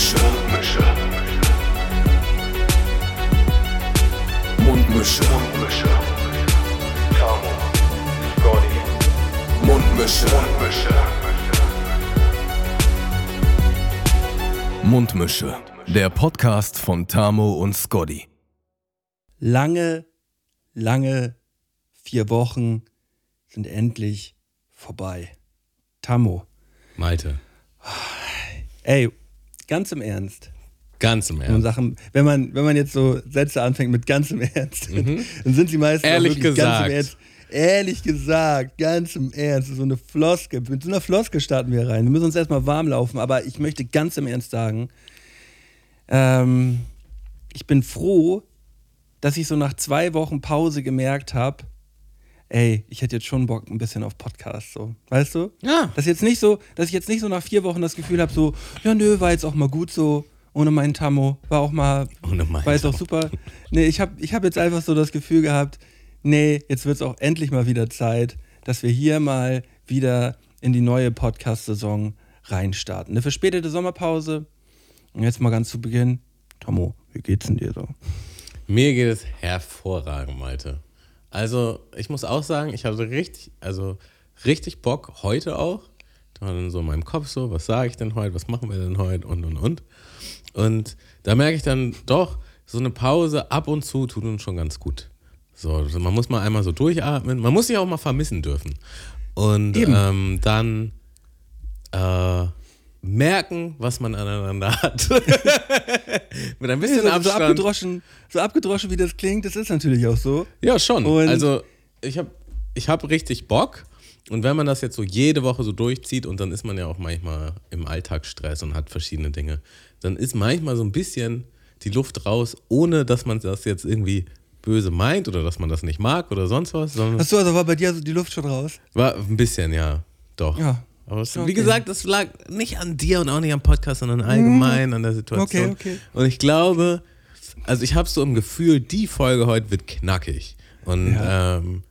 Mundmische. Mundmische. Mundmische. Tamo. Scotty. Mundmische. Mundmische. Mundmische. Der Podcast von Tamo und Scotty. lange, lange vier Wochen sind endlich vorbei. Tammo, Malte, ey, ganz im Ernst. ganz im Und Ernst. Sachen, wenn man, wenn man jetzt so Sätze anfängt mit ganz im Ernst, dann sind sie meistens Mhm. Ehrlich wirklich ganz gesagt. im Ernst. Ehrlich gesagt, ganz im Ernst, so eine Floske. Mit so einer Floske starten wir rein. Wir müssen uns erstmal warm laufen, aber ich möchte ganz im Ernst sagen, ähm, ich bin froh, dass ich so nach zwei Wochen Pause gemerkt habe, ey, ich hätte jetzt schon Bock ein bisschen auf Podcast, so. Weißt du? Ja. Dass jetzt nicht so, dass ich jetzt nicht so nach vier Wochen das Gefühl habe, so, ja nö, war jetzt auch mal gut so, ohne meinen Tammo, war auch mal, Ohne meinen war jetzt auch super. Nee, ich habe ich hab jetzt einfach so das Gefühl gehabt, nee, jetzt wird es auch endlich mal wieder Zeit, dass wir hier mal wieder in die neue Podcast-Saison reinstarten. Eine verspätete Sommerpause. Und jetzt mal ganz zu Beginn, Tammo, wie geht's denn dir so? Mir geht es hervorragend, Malte. Also, ich muss auch sagen, ich hatte richtig, also richtig Bock heute auch. Da war dann so in meinem Kopf so, was sage ich denn heute, was machen wir denn heute und und und. Und da merke ich dann doch, so eine Pause ab und zu tut uns schon ganz gut. So, also man muss mal einmal so durchatmen. Man muss sich auch mal vermissen dürfen. Und ähm, dann äh, merken, was man aneinander hat. Mit ein bisschen so, so, Abstand. abgedroschen, so abgedroschen, wie das klingt, das ist natürlich auch so. Ja, schon. Und- also ich habe ich hab richtig Bock. Und wenn man das jetzt so jede Woche so durchzieht und dann ist man ja auch manchmal im Alltagsstress und hat verschiedene Dinge, dann ist manchmal so ein bisschen die Luft raus, ohne dass man das jetzt irgendwie böse meint oder dass man das nicht mag oder sonst was, Achso, also war bei dir so die Luft schon raus? war ein bisschen, ja, doch. Ja. Aber es, Okay. wie gesagt, das lag nicht an dir und auch nicht am Podcast, sondern allgemein an der Situation. Mhm. Okay, okay. Und ich glaube, also ich habe so im Gefühl, die Folge heute wird knackig. Und ähm,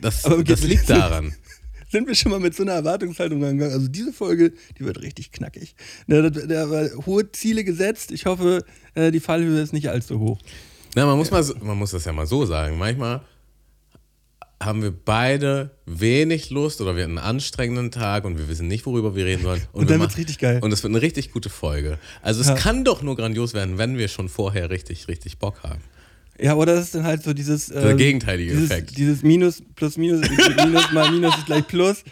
das, das liegt daran. Sind wir schon mal mit so einer Erwartungshaltung rangegangen? Also diese Folge, die wird richtig knackig. Da, da, da war hohe Ziele gesetzt. Ich hoffe, äh, die Fallhöhe ist nicht allzu hoch. Na, man muss, mal, so- man muss das ja mal so sagen. Manchmal haben wir beide wenig Lust oder wir hatten einen anstrengenden Tag und wir wissen nicht, worüber wir reden sollen. Und wir dann wird's richtig geil. Und es wird eine richtig gute Folge. Also es Ja. kann doch nur grandios werden, wenn wir schon vorher richtig, richtig Bock haben. Ja, oder das ist dann halt so dieses. Der ähm, gegenteilige dieses, Effekt. Dieses Minus plus Minus, Minus mal Minus ist gleich Plus.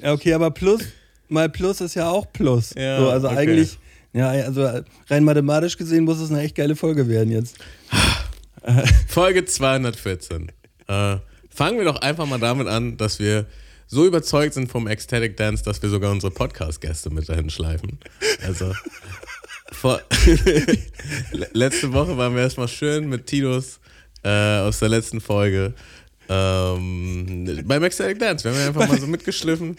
Ja, okay, aber Plus mal Plus ist ja auch Plus. Ja, so, also okay. eigentlich, ja, also rein mathematisch gesehen muss es eine echt geile Folge werden jetzt. Folge 214. Äh, fangen wir doch einfach mal damit an, dass wir so überzeugt sind vom Ecstatic Dance, dass wir sogar unsere Podcast-Gäste mit dahin schleifen. Also, vor, Le- letzte Woche waren wir erstmal schön mit Titus äh, aus der letzten Folge ähm, beim Ecstatic Dance. Wir haben ja einfach mal so mitgeschliffen.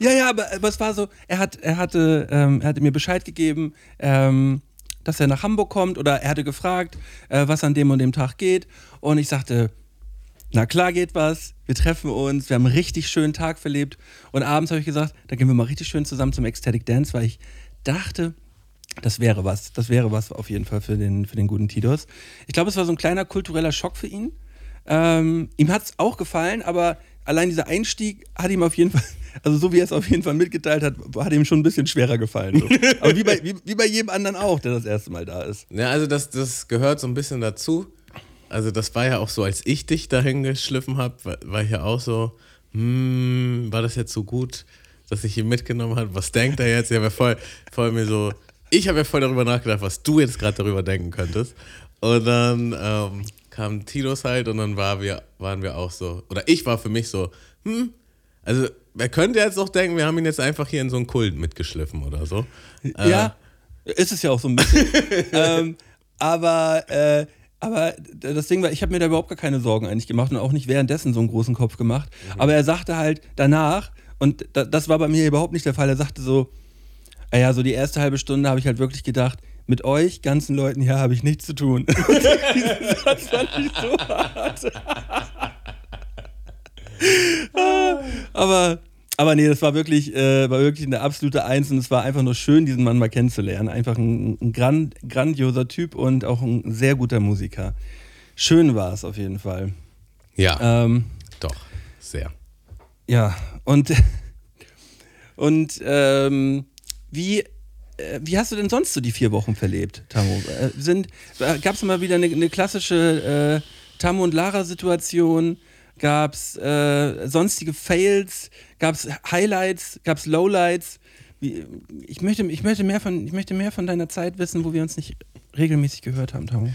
Ja, ja, aber, aber es war so, er, hat, er, hatte, ähm, er hatte mir Bescheid gegeben, ähm, dass er nach Hamburg kommt oder er hatte gefragt, äh, was an dem und dem Tag geht. Und ich sagte, na klar geht was, wir treffen uns, wir haben einen richtig schönen Tag verlebt. Und abends habe ich gesagt, da gehen wir mal richtig schön zusammen zum Ecstatic Dance, weil ich dachte, das wäre was. Das wäre was auf jeden Fall für den, für den guten Tidos. Ich glaube, es war so ein kleiner kultureller Schock für ihn. Ähm, ihm hat es auch gefallen, aber allein dieser Einstieg hat ihm auf jeden Fall, also so wie er es auf jeden Fall mitgeteilt hat, hat ihm schon ein bisschen schwerer gefallen. So. Aber wie bei, wie, wie bei jedem anderen auch, der das erste Mal da ist. Ja, also das, das gehört so ein bisschen dazu. Also das war ja auch so, als ich dich dahin geschliffen habe, war, war ich ja auch so, hm, war das jetzt so gut, dass ich ihn mitgenommen habe? Was denkt er jetzt? Ich habe ja voll, voll mir so, ich habe ja voll darüber nachgedacht, was du jetzt gerade darüber denken könntest. Und dann ähm, kam Titus halt und dann war wir, waren wir auch so, oder ich war für mich so, hm, also wer könnte jetzt auch denken, wir haben ihn jetzt einfach hier in so einen Kult mitgeschliffen oder so. Äh, Ja, ist es ja auch so ein bisschen. ähm, aber, äh, aber das Ding war, ich habe mir da überhaupt gar keine Sorgen eigentlich gemacht und auch nicht währenddessen so einen großen Kopf gemacht. Aber er sagte halt danach, und da, das war bei mir überhaupt nicht der Fall, er sagte so, ah ja, so die erste halbe Stunde habe ich halt wirklich gedacht, mit euch ganzen Leuten hier habe ich nichts zu tun. Satz fand ich so hart. Ah, aber Aber nee, das war wirklich, äh, war wirklich eine absolute Eins und es war einfach nur schön, diesen Mann mal kennenzulernen. Einfach ein, ein grand, grandioser Typ und auch ein sehr guter Musiker. Schön war es auf jeden Fall. Ja, Ähm, doch, sehr. ja, und, und ähm, wie, äh, wie hast du denn sonst so die vier Wochen verlebt, Tamu? Äh, Gab es mal wieder eine, eine klassische äh, Tamu und Lara-Situation? Gab es äh, sonstige Fails? Gab es Highlights? Gab es Lowlights? Wie, ich, möchte, ich, möchte mehr von, ich möchte mehr von deiner Zeit wissen, wo wir uns nicht regelmäßig gehört haben, Tamu.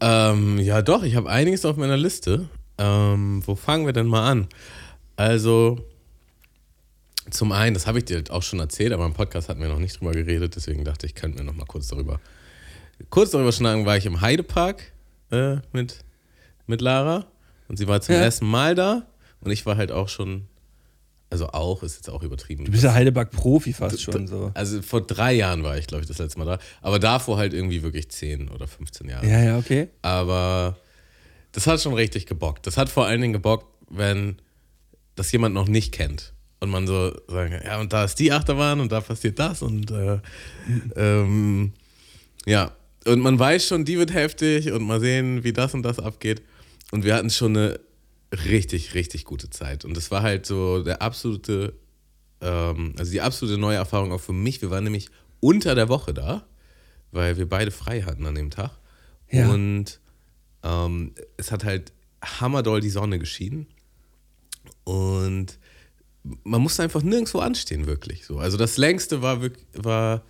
Ähm, ja, doch, ich habe einiges auf meiner Liste. Ähm, wo fangen wir denn mal an? Also, zum einen, das habe ich dir auch schon erzählt, aber im Podcast hatten wir noch nicht drüber geredet, deswegen dachte ich, könnten wir noch mal kurz darüber, kurz darüber schnacken, war ich im Heidepark äh, mit, mit Lara und sie war zum Ja. ersten Mal da und ich war halt auch schon, also auch, ist jetzt auch übertrieben. Du bist ja Heidelberg-Profi fast schon so. Also vor drei Jahren war ich, glaube ich, das letzte Mal da, aber davor halt irgendwie wirklich 10 oder 15 Jahre. Ja, ja, okay. Aber das hat schon richtig gebockt. Das hat vor allen Dingen gebockt, wenn das jemand noch nicht kennt. Und man so sagen, ja, und da ist die Achterbahn und da passiert das und äh, ähm, ja. Und man weiß schon, die wird heftig und mal sehen, wie das und das abgeht. Und wir hatten schon eine richtig, richtig gute Zeit. Und das war halt so der absolute, ähm, also die absolute neue Erfahrung auch für mich. Wir waren nämlich unter der Woche da, weil wir beide frei hatten an dem Tag. Ja. Und ähm, es hat halt hammerdoll die Sonne geschienen. Und man musste einfach nirgendwo anstehen, wirklich. So. Also das längste war, war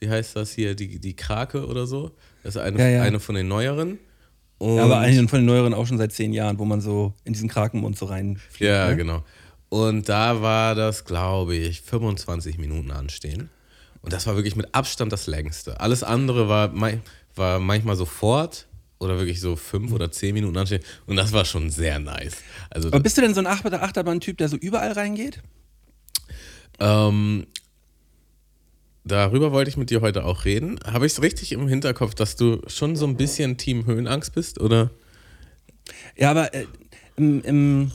wie heißt das hier, die, die Krake oder so. Das ist eine, Ja, ja. eine von den neueren. Und Ja, aber einen von den neueren auch schon seit zehn Jahren, wo man so in diesen Krakenmund so reinfliegt. Ja, ne? genau. Und da war das, glaube ich, 25 Minuten anstehen. Und das war wirklich mit Abstand das längste. Alles andere war, war manchmal sofort oder wirklich so fünf oder zehn Minuten anstehen. Und das war schon sehr nice. Also, Aber bist du denn so ein Ach- Achterbahn-Typ, der so überall reingeht? ähm, darüber wollte ich mit dir heute auch reden. Habe ich es richtig im Hinterkopf, dass du schon so ein bisschen Team Höhenangst bist, oder? Ja, aber äh, im, im,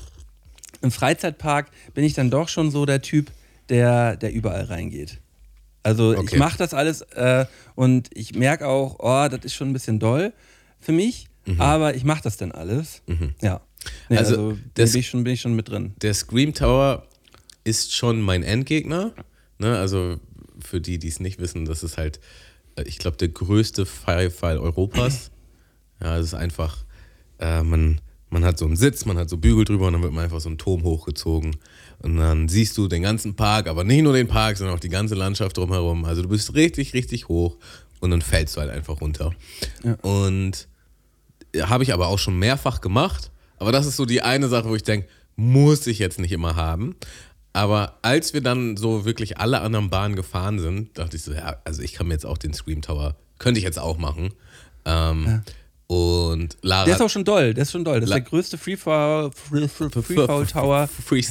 im Freizeitpark bin ich dann doch schon so der Typ, der, der überall reingeht. Also ich Okay. mache das alles äh, und ich merke auch, oh, das ist schon ein bisschen doll für mich, aber ich mache das dann alles. Ja. Nee, Also, also, das- bin, ich schon, bin ich schon mit drin. der Scream Tower ist schon mein Endgegner. Ne? Also für die, die es nicht wissen, das ist halt, äh, ich glaube, der größte Firefall Europas. Ja, es ist einfach, äh, man, man hat so einen Sitz, man hat so Bügel drüber und dann wird man einfach so einen Turm hochgezogen. Und dann siehst du den ganzen Park, aber nicht nur den Park, sondern auch die ganze Landschaft drumherum. Also du bist richtig, richtig hoch und dann fällst du halt einfach runter. Und habe ich aber auch schon mehrfach gemacht. Aber das ist so die eine Sache, wo ich denke, muss ich jetzt nicht immer haben. Aber als wir dann so wirklich alle anderen Bahnen gefahren sind, dachte ich so, ja, also ich kann mir jetzt auch den Scream Tower, könnte ich jetzt auch machen. Ähm, Und Lara. Der ist auch schon doll, der ist schon doll. Das ist La- der größte Freefall, Free, Free, Freefall Tower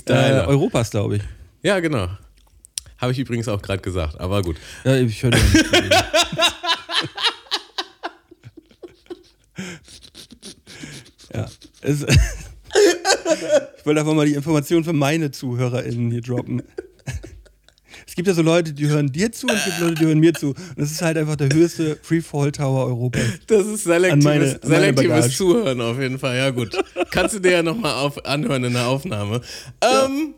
äh. Europas, glaube ich. ja, genau. Habe ich übrigens auch gerade gesagt, aber gut. Ja, ich höre nicht ja. Es, ich wollte einfach mal die Information für meine ZuhörerInnen hier droppen. Es gibt ja so Leute, die hören dir zu und es gibt Leute, die hören mir zu. Und das ist halt einfach der höchste Freefall Tower Europas. Das ist selektives, An meine- an meine selektives. Zuhören auf jeden Fall. Ja, gut. Kannst du dir ja nochmal anhören in der Aufnahme. Ähm,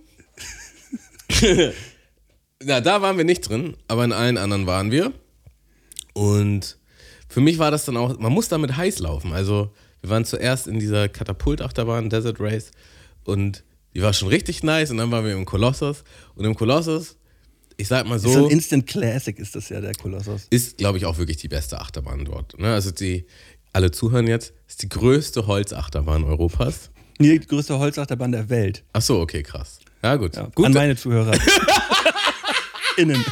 na, da waren wir nicht drin, aber in allen anderen waren wir. Und für mich war das dann auch, man muss damit heiß laufen. Also, wir waren zuerst in dieser Katapultachterbahn, Desert Race, und die war schon richtig nice. Und dann waren wir im Kolossus. Und im Kolossus, ich sag mal So so ein Instant Classic ist das ja, der Kolossus. ist, glaube ich, auch wirklich die beste Achterbahn dort. Ne? Also die, alle zuhören jetzt, ist die größte Holzachterbahn Europas. Nee, die größte Holzachterbahn der Welt. Ach so, okay, krass. Ja, gut. Ja, gut An meine Zuhörer. Innen.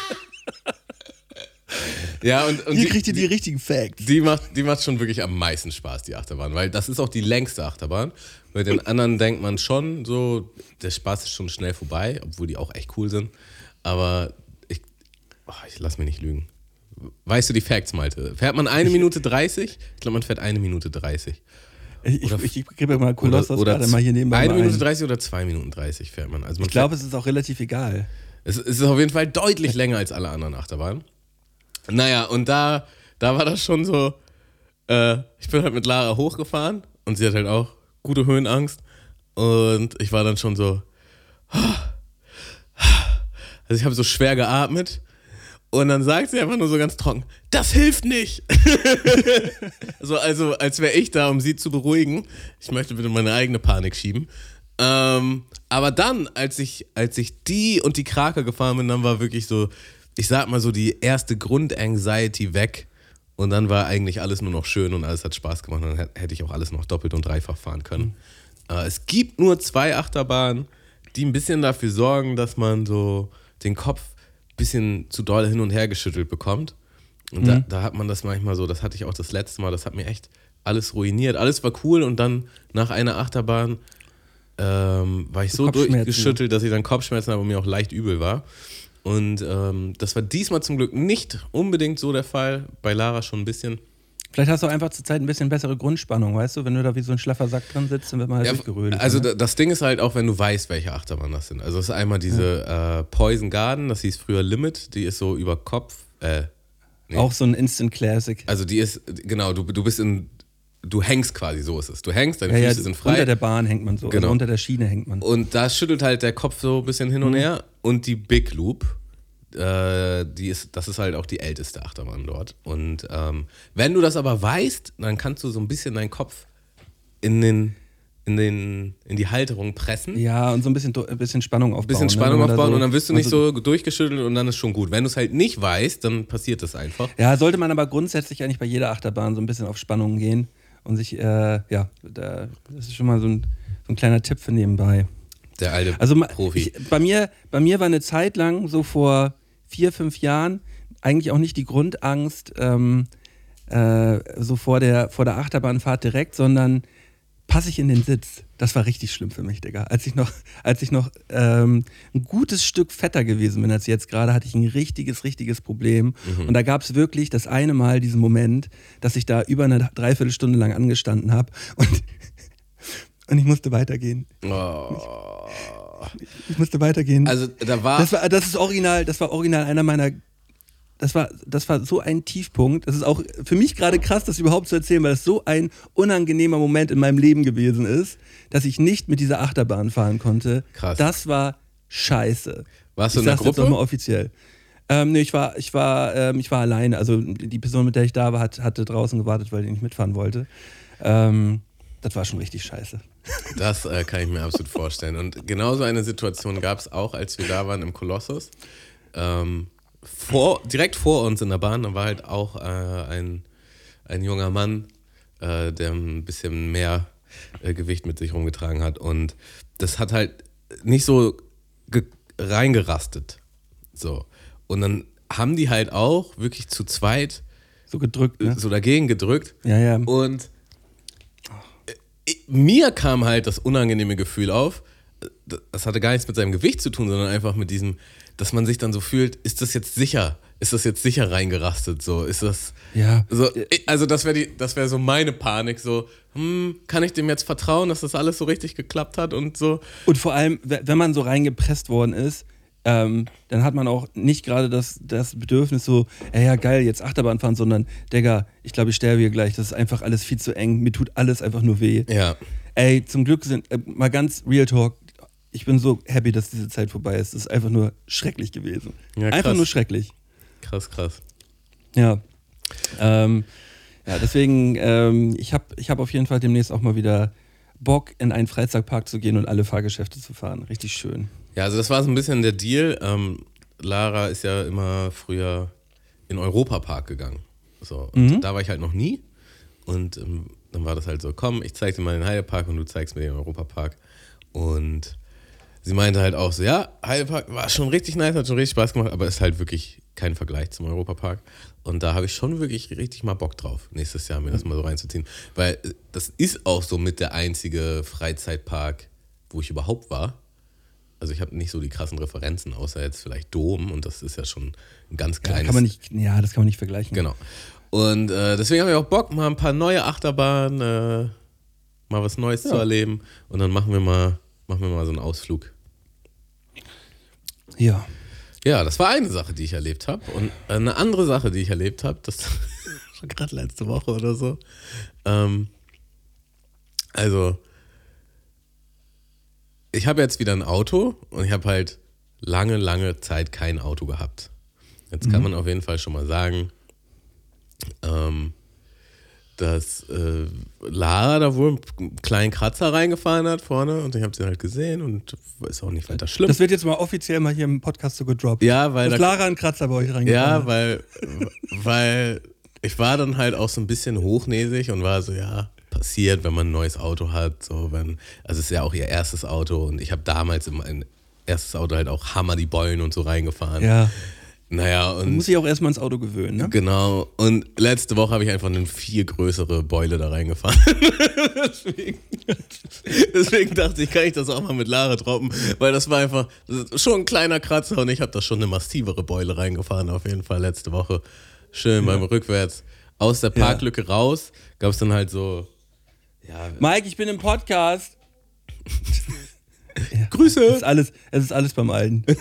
Ja, und, und Hier die, kriegt ihr die richtigen Facts. die, macht, die macht schon wirklich am meisten Spaß, die Achterbahn, weil das ist auch die längste Achterbahn. Bei den anderen denkt man schon so, der Spaß ist schon schnell vorbei, obwohl die auch echt cool sind. Aber ich, oh, ich lass mich nicht lügen. Weißt du die Facts, Malte? Fährt man eine Minute 30? Ich glaube, man fährt eine Minute 30. Ich, Oder- ich, ich gebe mal Kolossos oder gerade mal hier nebenbei eine Minute ein. 30 oder zwei Minuten 30 fährt man. Also man Ich glaube, es ist auch relativ egal. Es, es ist auf jeden Fall deutlich länger als alle anderen Achterbahnen. Naja, und da, da war das schon so, äh, ich bin halt mit Lara hochgefahren und sie hat halt auch gute Höhenangst. Und ich war dann schon so, also ich habe so schwer geatmet. Und dann sagt sie einfach nur so ganz trocken, das hilft nicht. so, also als wäre ich da, um sie zu beruhigen. Ich möchte bitte meine eigene Panik schieben. Ähm, aber dann, als ich, als ich die und die Krake gefahren bin, dann war wirklich so, ich sag mal so, die erste Grundanxiety weg. Und dann war eigentlich alles nur noch schön und alles hat Spaß gemacht. Und dann hä- hätte ich auch alles noch doppelt und dreifach fahren können. Äh, es gibt nur zwei Achterbahnen, die ein bisschen dafür sorgen, dass man so den Kopf ein bisschen zu doll hin und her geschüttelt bekommt. Und da, da hat man das manchmal so, das hatte ich auch das letzte Mal, das hat mir echt alles ruiniert. Alles war cool und dann nach einer Achterbahn ähm, war ich so durchgeschüttelt, dass ich dann Kopfschmerzen habe und mir auch leicht übel war. Und ähm, das war diesmal zum Glück nicht unbedingt so der Fall. Bei Lara schon ein bisschen. Vielleicht hast du einfach zur Zeit ein bisschen bessere Grundspannung, weißt du? Wenn du da wie so ein schlaffer Sack drin sitzt, dann wird man halt Ja, durchgerödelt. also ne? da- das Ding ist halt auch, wenn du weißt, welche Achterbahn das sind. Also es ist einmal diese äh, Poison Garden, das hieß früher Limit, die ist so über Kopf. Äh, nee. Auch so ein Instant Classic. Also die ist, genau, du, du bist in, du hängst quasi, so ist es. Du hängst, deine Ja, ja, Füße sind frei. unter der Bahn hängt man so, Genau. also unter der Schiene hängt man. Und da schüttelt halt der Kopf so ein bisschen hin und Mhm. her. Und die Big Loop, äh, die ist, das ist halt auch die älteste Achterbahn dort. Und ähm, wenn du das aber weißt, dann kannst du so ein bisschen deinen Kopf in, den, in, den, in die Halterung pressen. Ja, und so ein bisschen, ein bisschen Spannung aufbauen. Ein bisschen ne? Spannung da aufbauen so- und dann wirst du nicht also- so durchgeschüttelt und dann ist schon gut. Wenn du es halt nicht weißt, dann passiert das einfach. Ja, sollte man aber grundsätzlich eigentlich bei jeder Achterbahn so ein bisschen auf Spannung gehen und sich, äh, ja, da, das ist schon mal so ein, so ein kleiner Tipp für nebenbei. Der alte Also Profi. Ich, bei, mir, bei mir war eine Zeit lang, so vor vier, fünf Jahren, eigentlich auch nicht die Grundangst ähm, äh, so vor der, vor der Achterbahnfahrt direkt, sondern passe ich in den Sitz. Das war richtig schlimm für mich, Digga. Als ich noch, als ich noch ähm, ein gutes Stück fetter gewesen bin als jetzt gerade, hatte ich ein richtiges, richtiges Problem. Und da gab es wirklich das eine Mal diesen Moment, dass ich da über eine Dreiviertelstunde lang angestanden habe und, und ich musste weitergehen. oh. Ich musste weitergehen. Also da war. das war, das ist original, das war original einer meiner. Das war, das war so ein Tiefpunkt. Das ist auch für mich gerade krass, das überhaupt zu erzählen, weil es so ein unangenehmer Moment in meinem Leben gewesen ist, dass ich nicht mit dieser Achterbahn fahren konnte. Krass. Das war scheiße. Warst du ich in der sag's jetzt Gruppe? nochmal offiziell. Ähm, nee, ich war, ich war, ähm, ich war alleine. Also die Person, mit der ich da war, hat, hatte draußen gewartet, weil die nicht mitfahren wollte. Ähm, das war schon richtig scheiße. Das äh, kann ich mir absolut vorstellen. Und genauso eine Situation gab es auch, als wir da waren im Kolossus. Ähm, vor, direkt vor uns in der Bahn, da war halt auch äh, ein, ein junger Mann, äh, der ein bisschen mehr äh, Gewicht mit sich rumgetragen hat. Und das hat halt nicht so ge reingerastet. So. Und dann haben die halt auch wirklich zu zweit So gedrückt, ne? so dagegen gedrückt. Ja, ja. Und mir kam halt das unangenehme Gefühl auf, das hatte gar nichts mit seinem Gewicht zu tun, sondern einfach mit diesem, dass man sich dann so fühlt, ist das jetzt sicher? Ist das jetzt sicher reingerastet? So, ist das. Ja. So, also, das wäre das wäre so meine Panik. So, hm, kann ich dem jetzt vertrauen, dass das alles so richtig geklappt hat und so? Und vor allem, we- wenn man so reingepresst worden ist, ähm, dann hat man auch nicht gerade das, das Bedürfnis so, ey, ja geil, jetzt Achterbahn fahren, sondern, Digga, ich glaube, ich sterbe hier gleich. Das ist einfach alles viel zu eng. Mir tut alles einfach nur weh. Ja. Ey, zum Glück sind, äh, mal ganz Real Talk, ich bin so happy, dass diese Zeit vorbei ist. Das ist einfach nur schrecklich gewesen. Ja, einfach nur schrecklich. Krass, krass. Ja. Ähm, ja, deswegen, ähm, ich habe ich hab auf jeden Fall demnächst auch mal wieder Bock, in einen Freizeitpark zu gehen und alle Fahrgeschäfte zu fahren. Richtig schön. Ja, also das war so ein bisschen der Deal. Ähm, Lara ist ja immer früher in Europapark gegangen. So, und da war ich halt noch nie. Und ähm, dann war das halt so, komm, ich zeig dir mal den Heidepark und du zeigst mir den Europapark. Und sie meinte halt auch so, ja, Heidepark war schon richtig nice, hat schon richtig Spaß gemacht, aber ist halt wirklich kein Vergleich zum Europapark. Und da habe ich schon wirklich richtig mal Bock drauf, nächstes Jahr mir das mal so reinzuziehen. Weil äh, das ist auch so mit der einzige Freizeitpark, wo ich überhaupt war. Also ich habe nicht so die krassen Referenzen, außer jetzt vielleicht Dom und das ist ja schon ein ganz Ja, kleines. kann man nicht, ja, das kann man nicht vergleichen. Genau. Und äh, deswegen habe ich auch Bock, mal ein paar neue Achterbahnen äh, mal was Neues Ja. zu erleben und dann machen wir mal, machen wir mal so einen Ausflug. Ja. Ja, das war eine Sache, die ich erlebt habe. Und eine andere Sache, die ich erlebt habe, das war gerade letzte Woche oder so. Ähm, also, ich habe jetzt wieder ein Auto und ich habe halt lange, lange Zeit kein Auto gehabt. Jetzt kann man auf jeden Fall schon mal sagen, ähm, dass äh, Lara da wohl einen kleinen Kratzer reingefahren hat vorne und ich habe sie halt gesehen und ist auch nicht weiter schlimm. Das wird jetzt mal offiziell mal hier im Podcast so gedroppt. ja, weil Dass da, Lara einen Kratzer bei euch reingefahren ja, hat. weil, weil ich war dann halt auch so ein bisschen hochnäsig und war so, ja, passiert, wenn man ein neues Auto hat. So, wenn, also es ist ja auch ihr erstes Auto und ich habe damals in mein erstes Auto halt auch Hammer die Beulen und so reingefahren. Ja. Naja, und Muss sich auch erstmal ins Auto gewöhnen, ne? genau. Und letzte Woche habe ich einfach eine viel größere Beule da reingefahren. deswegen, deswegen dachte ich, kann ich das auch mal mit Lara droppen, weil das war einfach das schon ein kleiner Kratzer und ich habe da schon eine massivere Beule reingefahren, auf jeden Fall letzte Woche. Schön beim Rückwärts. Aus der Parklücke raus gab es dann halt so. Ja, Mike, ich bin im Podcast. Es Grüße! ist alles, es ist alles beim Alten.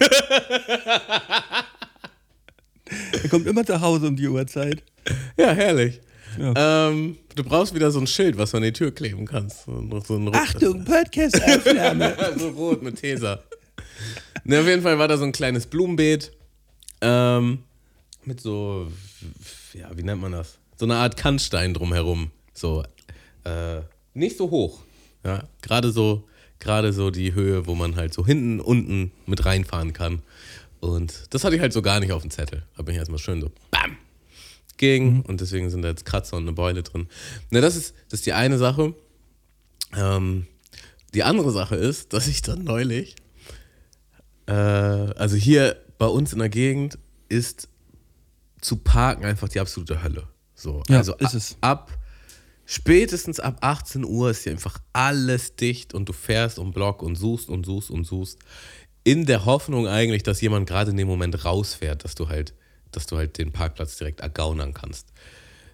er kommt immer zu Hause um die Uhrzeit. Ja, herrlich. Ja. Ähm, du brauchst wieder so ein Schild, was du an die Tür kleben kannst. So ein Achtung, Podcast-Aufnahme. so rot mit Tesa. ne, auf jeden Fall war da so ein kleines Blumenbeet. Ähm, mit so, ja, wie nennt man das? So eine Art Kannstein drumherum. So, äh, nicht so hoch. Ja, gerade so, gerade so die Höhe, wo man halt so hinten, unten mit reinfahren kann. Und das hatte ich halt so gar nicht auf dem Zettel. Da bin ich erstmal schön so, bam, gegen. Und deswegen sind da jetzt Kratzer und eine Beule drin. Ne, das ist, das ist die eine Sache. Ähm, die andere Sache ist, dass ich dann neulich, äh, also hier bei uns in der Gegend ist zu parken einfach die absolute Hölle. So, Ja, also ist a- es. ab spätestens ab 18 Uhr ist hier einfach alles dicht und du fährst um Block und suchst und suchst und suchst. In der Hoffnung eigentlich, dass jemand gerade in dem Moment rausfährt, dass du halt, dass du halt den Parkplatz direkt ergaunern kannst.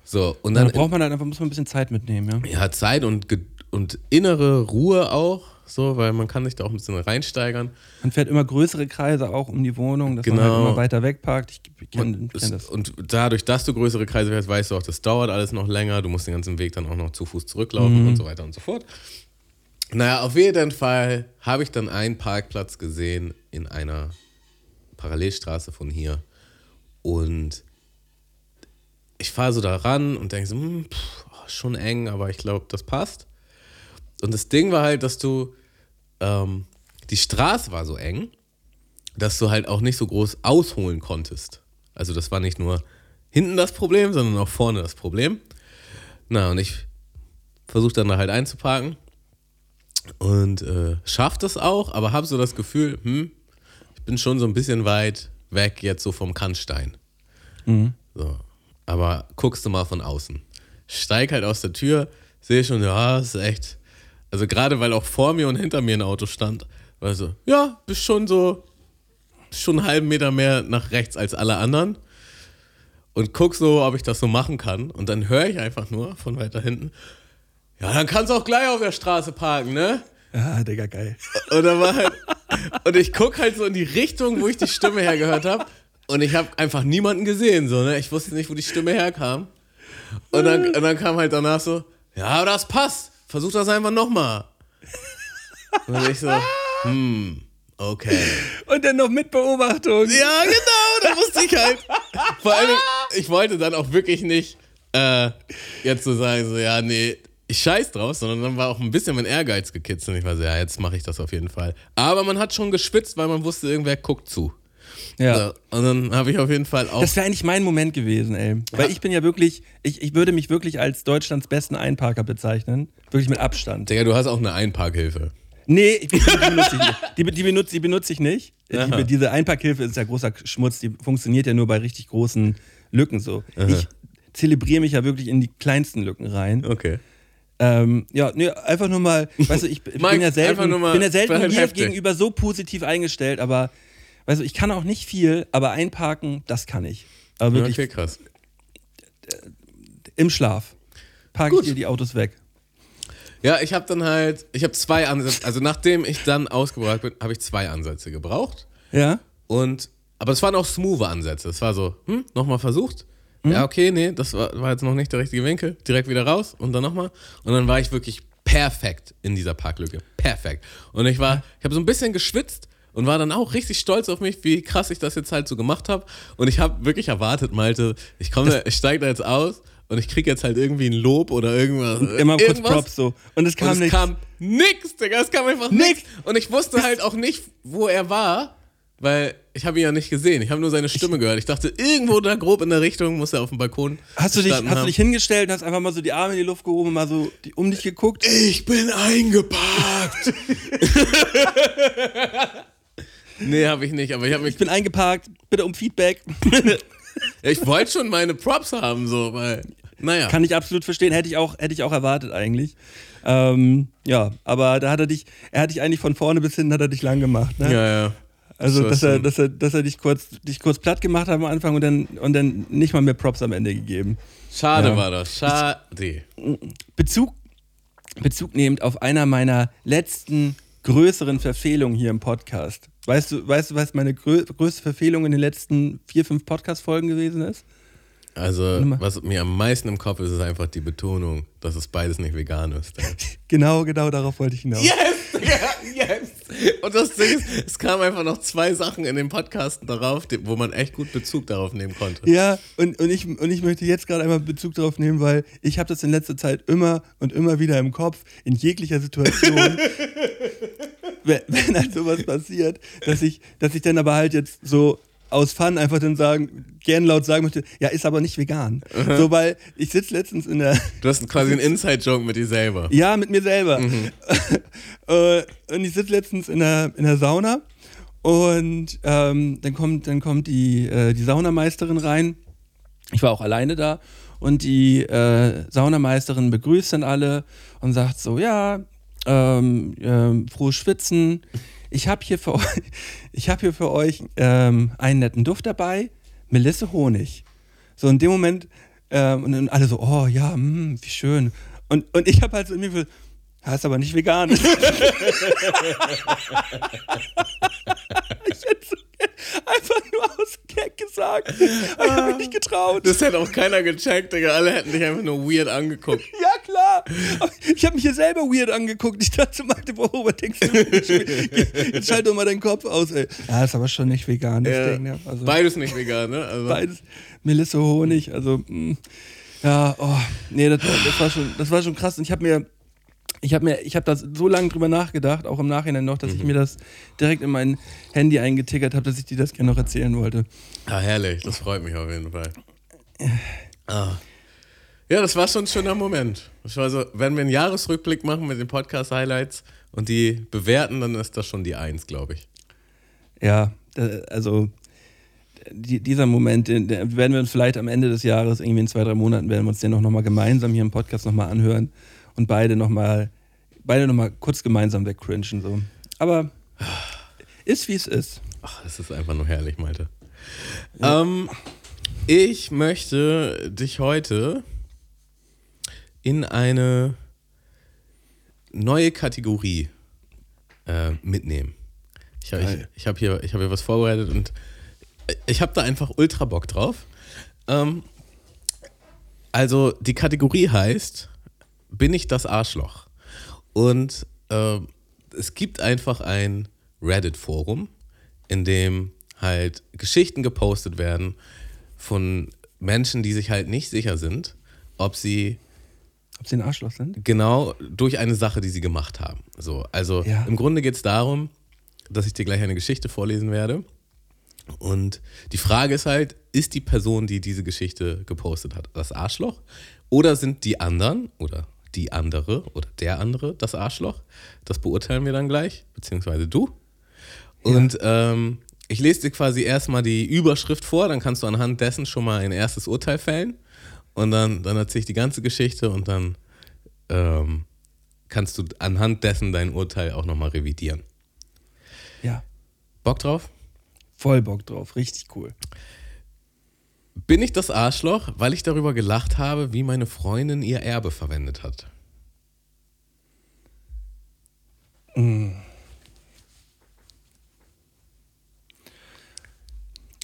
So, und Dann dann braucht man halt einfach, muss man ein bisschen Zeit mitnehmen, ja. ja, Zeit und, und innere Ruhe auch, so, weil man kann sich da auch ein bisschen reinsteigern. Man fährt immer größere Kreise auch um die Wohnung, dass man Genau. halt immer weiter wegparkt. Ich kenne Und, kenn das. und dadurch, dass du größere Kreise fährst, weißt du auch, das dauert alles noch länger. Du musst den ganzen Weg dann auch noch zu Fuß zurücklaufen und so weiter und so fort. Naja, auf jeden Fall habe ich dann einen Parkplatz gesehen in einer Parallelstraße von hier. Und ich fahre so da ran und denke so, hm, pff, schon eng, aber ich glaube, das passt. Und das Ding war halt, dass du, ähm, die Straße war so eng, dass du halt auch nicht so groß ausholen konntest. Also das war nicht nur hinten das Problem, sondern auch vorne das Problem. Na, und ich versuche dann da halt einzuparken und äh, schaff das auch, aber habe so das Gefühl, hm, ich bin schon so ein bisschen weit weg jetzt so vom Kannstein. So. Aber guckst du mal von außen. Steig halt aus der Tür, sehe schon, ja, ist echt. Also gerade weil auch vor mir und hinter mir ein Auto stand, war so, ja, bist schon so, bist schon einen halben Meter mehr nach rechts als alle anderen. Und guck so, ob ich das so machen kann. Und dann höre ich einfach nur von weiter hinten, ja, dann kannst du auch gleich auf der Straße parken, ne? Ja, Digga, geil. Und, dann war halt, und ich guck halt so in die Richtung, wo ich die Stimme hergehört habe. Und ich habe einfach niemanden gesehen. So, ne? Ich wusste nicht, wo die Stimme herkam. Und dann, und dann kam halt danach so, ja, aber das passt. Versuch das einfach nochmal. Und ich so, hm, okay. Und dann noch mit Beobachtung. Ja, genau, da musste ich halt. Vor allem, ich wollte dann auch wirklich nicht äh, jetzt so sagen, so, ja, nee, ich scheiß drauf, sondern dann war auch ein bisschen mein Ehrgeiz gekitzelt. Und ich war so, ja, jetzt mache ich das auf jeden Fall. Aber man hat schon geschwitzt, weil man wusste, irgendwer guckt zu. Ja. So, und dann habe ich auf jeden Fall auch. Das wäre eigentlich mein Moment gewesen, ey. Weil ich bin ja wirklich, ich, ich würde mich wirklich als Deutschlands besten Einparker bezeichnen. Wirklich mit Abstand. Digga, du hast auch eine Einparkhilfe. Nee, ich, die, benutze ich nicht. Die, die, benutze, die benutze ich nicht. Aha. Die, diese Einparkhilfe ist ja großer Schmutz, die funktioniert ja nur bei richtig großen Lücken so. Ich zelebriere mich ja wirklich in die kleinsten Lücken rein. Okay. Ähm, ja, nee, einfach nur mal, weißt du, ich, ich Mike, bin ja selten, bin ja selten heftig. gegenüber so positiv eingestellt, aber weißt du, ich kann auch nicht viel, aber einparken, das kann ich. Aber wirklich Okay, krass. im Schlaf parke ich dir die Autos weg. Ja, ich habe dann halt, ich habe zwei Ansätze, also nachdem ich dann ausgebracht bin, habe ich zwei Ansätze gebraucht. Ja? Und, aber es waren auch smooth Ansätze. Es war so, hm, nochmal versucht. Ja, okay, nee, das war, war jetzt noch nicht der richtige Winkel. Direkt wieder raus und dann nochmal. Und dann war ich wirklich perfekt in dieser Parklücke. Perfekt. Und ich war, ich habe so ein bisschen geschwitzt und war dann auch richtig stolz auf mich, wie krass ich das jetzt halt so gemacht habe. Und ich habe wirklich erwartet, Malte, ich komme, ich steige da jetzt aus und ich kriege jetzt halt irgendwie ein Lob oder irgendwas. Immer kurz irgendwas. Props so. Und es kam und es nichts. kam nix, Digga, es kam einfach nix. Und ich wusste halt auch nicht, wo er war, weil ich habe ihn ja nicht gesehen. Ich habe nur seine Stimme gehört. Ich dachte, irgendwo da grob in der Richtung muss er auf dem Balkon Hast du dich, hast du haben. dich hingestellt und hast einfach mal so die Arme in die Luft gehoben und mal so die, um dich geguckt? Ich bin eingeparkt. nee, habe ich nicht, aber ich habe mich Ich bin eingeparkt, bitte um Feedback. Ja, ich wollte schon meine Props haben, so, weil, naja. Kann ich absolut verstehen, hätte ich auch, hätte ich auch erwartet eigentlich. Ähm, ja, aber da hat er dich, er hat dich eigentlich von vorne bis hinten hat er dich lang gemacht. Ne? ja, ja. Also, Das dass er, dass er, dass er dich kurz, dich kurz platt gemacht hat am Anfang und dann, und dann nicht mal mehr Props am Ende gegeben. Schade Ja. war das, schade. Bezug, Bezug nehmend auf einer meiner letzten größeren Verfehlungen hier im Podcast. Weißt du, weißt du, was meine grö größte Verfehlung in den letzten vier, fünf Podcast-Folgen gewesen ist? Also, was mir am meisten im Kopf ist, ist einfach die Betonung, dass es beides nicht vegan ist. Genau, genau darauf wollte ich hinaus. Yes, yes. Und das Ding ist, es kamen einfach noch zwei Sachen in dem Podcast darauf, wo man echt gut Bezug darauf nehmen konnte. Ja, und, und, ich, und ich möchte jetzt gerade einmal Bezug darauf nehmen, weil ich habe das in letzter Zeit immer und immer wieder im Kopf, in jeglicher Situation, wenn, wenn halt sowas passiert, dass ich, dass ich dann aber halt jetzt so aus Fun einfach dann sagen, gern laut sagen möchte, ja, ist aber nicht vegan. So, weil ich sitze letztens in der, Du hast quasi einen Inside-Joke mit dir selber. ja, mit mir selber. Äh, und ich sitze letztens in der, in der Sauna und ähm, dann kommt, dann kommt die, äh, die Saunameisterin rein. Ich war auch alleine da und die äh, Saunameisterin begrüßt dann alle und sagt so, ja, ähm, ähm, frohes Schwitzen. Ich habe hier für euch, ich hab hier für euch ähm, einen netten Duft dabei, Melisse Honig. So in dem Moment, ähm, und dann alle so, oh ja, mm, wie schön. Und, und ich habe halt so in mir ja, ist aber nicht vegan. ich hätte so einfach nur aus Gag gesagt. Ich habe mich nicht getraut. Das hätte auch keiner gecheckt, Digga. Alle hätten dich einfach nur weird angeguckt. Ja, klar. Aber ich habe mich hier selber weird angeguckt. Ich dachte, Malte, worüber denkst du? Jetzt schalt doch mal deinen Kopf aus, ey. Ja, ist aber schon nicht vegan, das Ja. Ding. Ne? Also, Beides nicht vegan, ne? Also, beides. Melisse Honig, also, mh. ja, oh, nee, das, das, war schon, das war schon krass. Und ich habe mir, ich habe mir, ich habe da so lange drüber nachgedacht, auch im Nachhinein noch, dass ich mir das direkt in mein Handy eingetickert habe, dass ich dir das gerne noch erzählen wollte. Ah, herrlich. Das freut mich auf jeden Fall. Ah. Ja, das war schon ein schöner Moment. Das war so, wenn wir einen Jahresrückblick machen mit den Podcast-Highlights und die bewerten, dann ist das schon die Eins, glaube ich. Ja, also die, dieser Moment, den, den werden wir uns vielleicht am Ende des Jahres, irgendwie in zwei, drei Monaten, werden wir uns den auch nochmal gemeinsam hier im Podcast nochmal anhören und beide nochmal, beide nochmal kurz gemeinsam wegcringen. So. Aber ist wie es ist. Ach, das ist einfach nur herrlich, Malte. Ähm, ich möchte dich heute in eine neue Kategorie äh, mitnehmen. Ich, ich, ich habe hier, ich hab hier was vorbereitet und ich habe da einfach ultra Bock drauf. Ähm, also die Kategorie heißt, bin ich das Arschloch? Und äh, es gibt einfach ein Reddit-Forum, in dem halt Geschichten gepostet werden von Menschen, die sich halt nicht sicher sind, ob sie Ob sie ein Arschloch sind? genau durch eine Sache, die sie gemacht haben. So, also Ja. im Grunde geht es darum, dass ich dir gleich eine Geschichte vorlesen werde. Und die Frage ist halt, ist die Person, die diese Geschichte gepostet hat, das Arschloch? Oder sind die anderen oder die andere oder der andere das Arschloch? Das beurteilen wir dann gleich, beziehungsweise du. Und ähm, ich lese dir quasi erstmal die Überschrift vor, dann kannst du anhand dessen schon mal ein erstes Urteil fällen. Und dann, dann erzähle ich die ganze Geschichte und dann ähm, kannst du anhand dessen dein Urteil auch nochmal revidieren. Ja. Bock drauf? Voll Bock drauf. Richtig cool. Bin ich das Arschloch, weil ich darüber gelacht habe, wie meine Freundin ihr Erbe verwendet hat?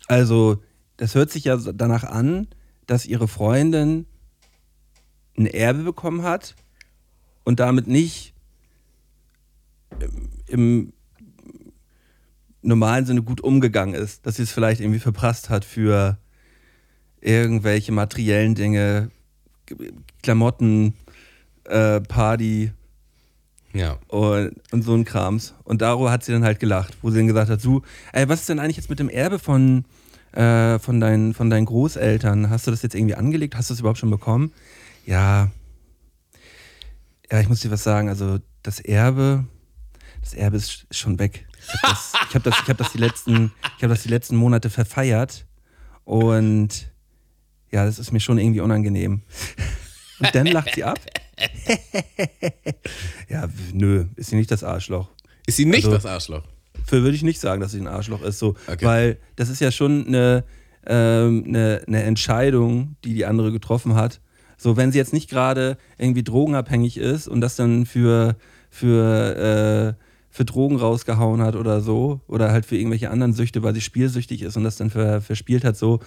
Also, das hört sich ja danach an, dass ihre Freundin ein Erbe bekommen hat und damit nicht im normalen Sinne gut umgegangen ist, dass sie es vielleicht irgendwie verprasst hat für irgendwelche materiellen Dinge, Klamotten, äh, Party Ja. und, und so ein Krams. Und darüber hat sie dann halt gelacht, wo sie dann gesagt hat, so, ey, was ist denn eigentlich jetzt mit dem Erbe von, äh, von, deinen, von deinen Großeltern? Hast du das jetzt irgendwie angelegt? Hast du es überhaupt schon bekommen? Ja. Ja, ich muss dir was sagen, also das Erbe, das Erbe ist sch- schon weg. Ich habe das, ich hab das, ich hab das, die letzten, ich hab das die letzten Monate verfeiert und ja, das ist mir schon irgendwie unangenehm. Und dann lacht sie ab. ja, nö, ist sie nicht das Arschloch. Ist sie nicht Also- das Arschloch? Für würde ich nicht sagen, dass sie ein Arschloch ist, so, Okay. weil das ist ja schon eine, ähm, eine, eine Entscheidung, die die andere getroffen hat. So, wenn sie jetzt nicht gerade irgendwie drogenabhängig ist und das dann für, für, äh, für Drogen rausgehauen hat oder so, oder halt für irgendwelche anderen Süchte, weil sie spielsüchtig ist und das dann ver, verspielt hat, so,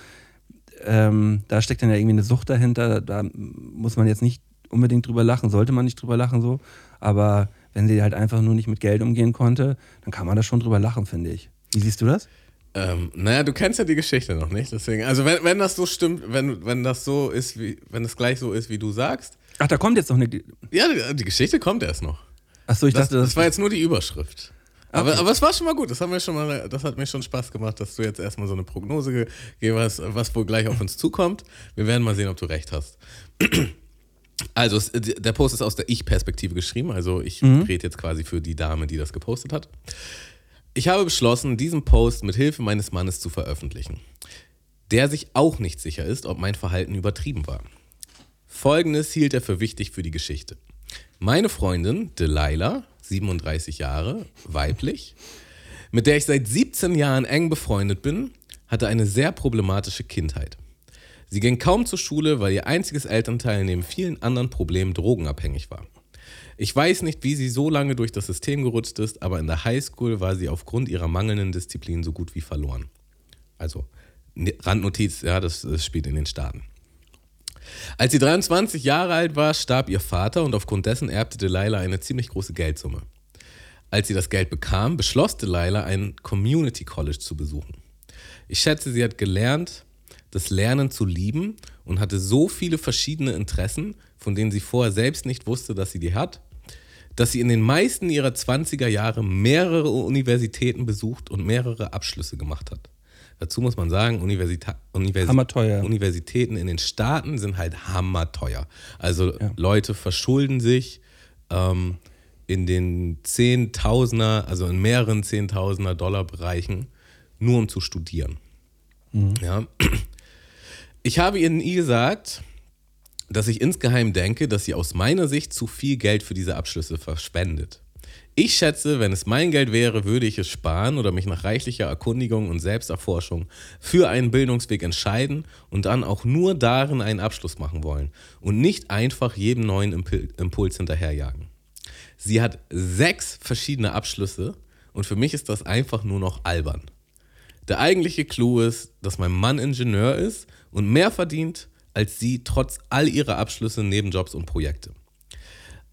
ähm, da steckt dann ja irgendwie eine Sucht dahinter. Da muss man jetzt nicht unbedingt drüber lachen, sollte man nicht drüber lachen so. Aber wenn sie halt einfach nur nicht mit Geld umgehen konnte, dann kann man da schon drüber lachen, finde ich. Wie siehst du das? Ähm, naja, du kennst ja die Geschichte noch nicht, deswegen. Also wenn, wenn das so stimmt, wenn, wenn das so ist, wie, wenn es gleich so ist, wie du sagst, Ach, da kommt jetzt noch eine. ja, die, Geschichte kommt erst noch. Achso, ich Das, dachte, das war jetzt nur die Überschrift. Aber, aber es war schon mal gut. Das, haben wir schon mal, das hat mir schon Spaß gemacht, dass du jetzt erstmal so eine Prognose gegeben hast, was wohl gleich auf uns zukommt. Wir werden mal sehen, ob du recht hast. Also, es, der Post ist aus der Ich-Perspektive geschrieben. Also, ich rede jetzt quasi für die Dame, die das gepostet hat. Ich habe beschlossen, diesen Post mit Hilfe meines Mannes zu veröffentlichen, der sich auch nicht sicher ist, ob mein Verhalten übertrieben war. Folgendes hielt er für wichtig für die Geschichte. Meine Freundin, Delilah, 37 Jahre, weiblich, mit der ich seit 17 Jahren eng befreundet bin, hatte eine sehr problematische Kindheit. Sie ging kaum zur Schule, weil ihr einziges Elternteil neben vielen anderen Problemen drogenabhängig war. Ich weiß nicht, wie sie so lange durch das System gerutscht ist, aber in der Highschool war sie aufgrund ihrer mangelnden Disziplin so gut wie verloren. Also, Randnotiz, ja, das, das spielt in den Staaten. Als sie 23 Jahre alt war, starb ihr Vater und aufgrund dessen erbte Delilah eine ziemlich große Geldsumme. Als sie das Geld bekam, beschloss Delilah, ein Community College zu besuchen. Ich schätze, sie hat gelernt, das Lernen zu lieben und hatte so viele verschiedene Interessen, von denen sie vorher selbst nicht wusste, dass sie die hat, dass sie in den meisten ihrer 20er Jahre mehrere Universitäten besucht und mehrere Abschlüsse gemacht hat. Dazu muss man sagen, Universita Universi. Universitäten in den Staaten sind halt hammerteuer. Also Leute verschulden sich ähm, in den Zehntausender, also in mehreren Zehntausender Dollar Bereichen, nur um zu studieren. Ja. Ich habe ihr nie gesagt, dass ich insgeheim denke, dass sie aus meiner Sicht zu viel Geld für diese Abschlüsse verschwendet. Ich schätze, wenn es mein Geld wäre, würde ich es sparen oder mich nach reichlicher Erkundigung und Selbsterforschung für einen Bildungsweg entscheiden und dann auch nur darin einen Abschluss machen wollen und nicht einfach jedem neuen Impul Impuls hinterherjagen. Sie hat sechs verschiedene Abschlüsse und für mich ist das einfach nur noch albern. Der eigentliche Clou ist, dass mein Mann Ingenieur ist und mehr verdient als sie trotz all ihrer Abschlüsse, Nebenjobs und Projekte.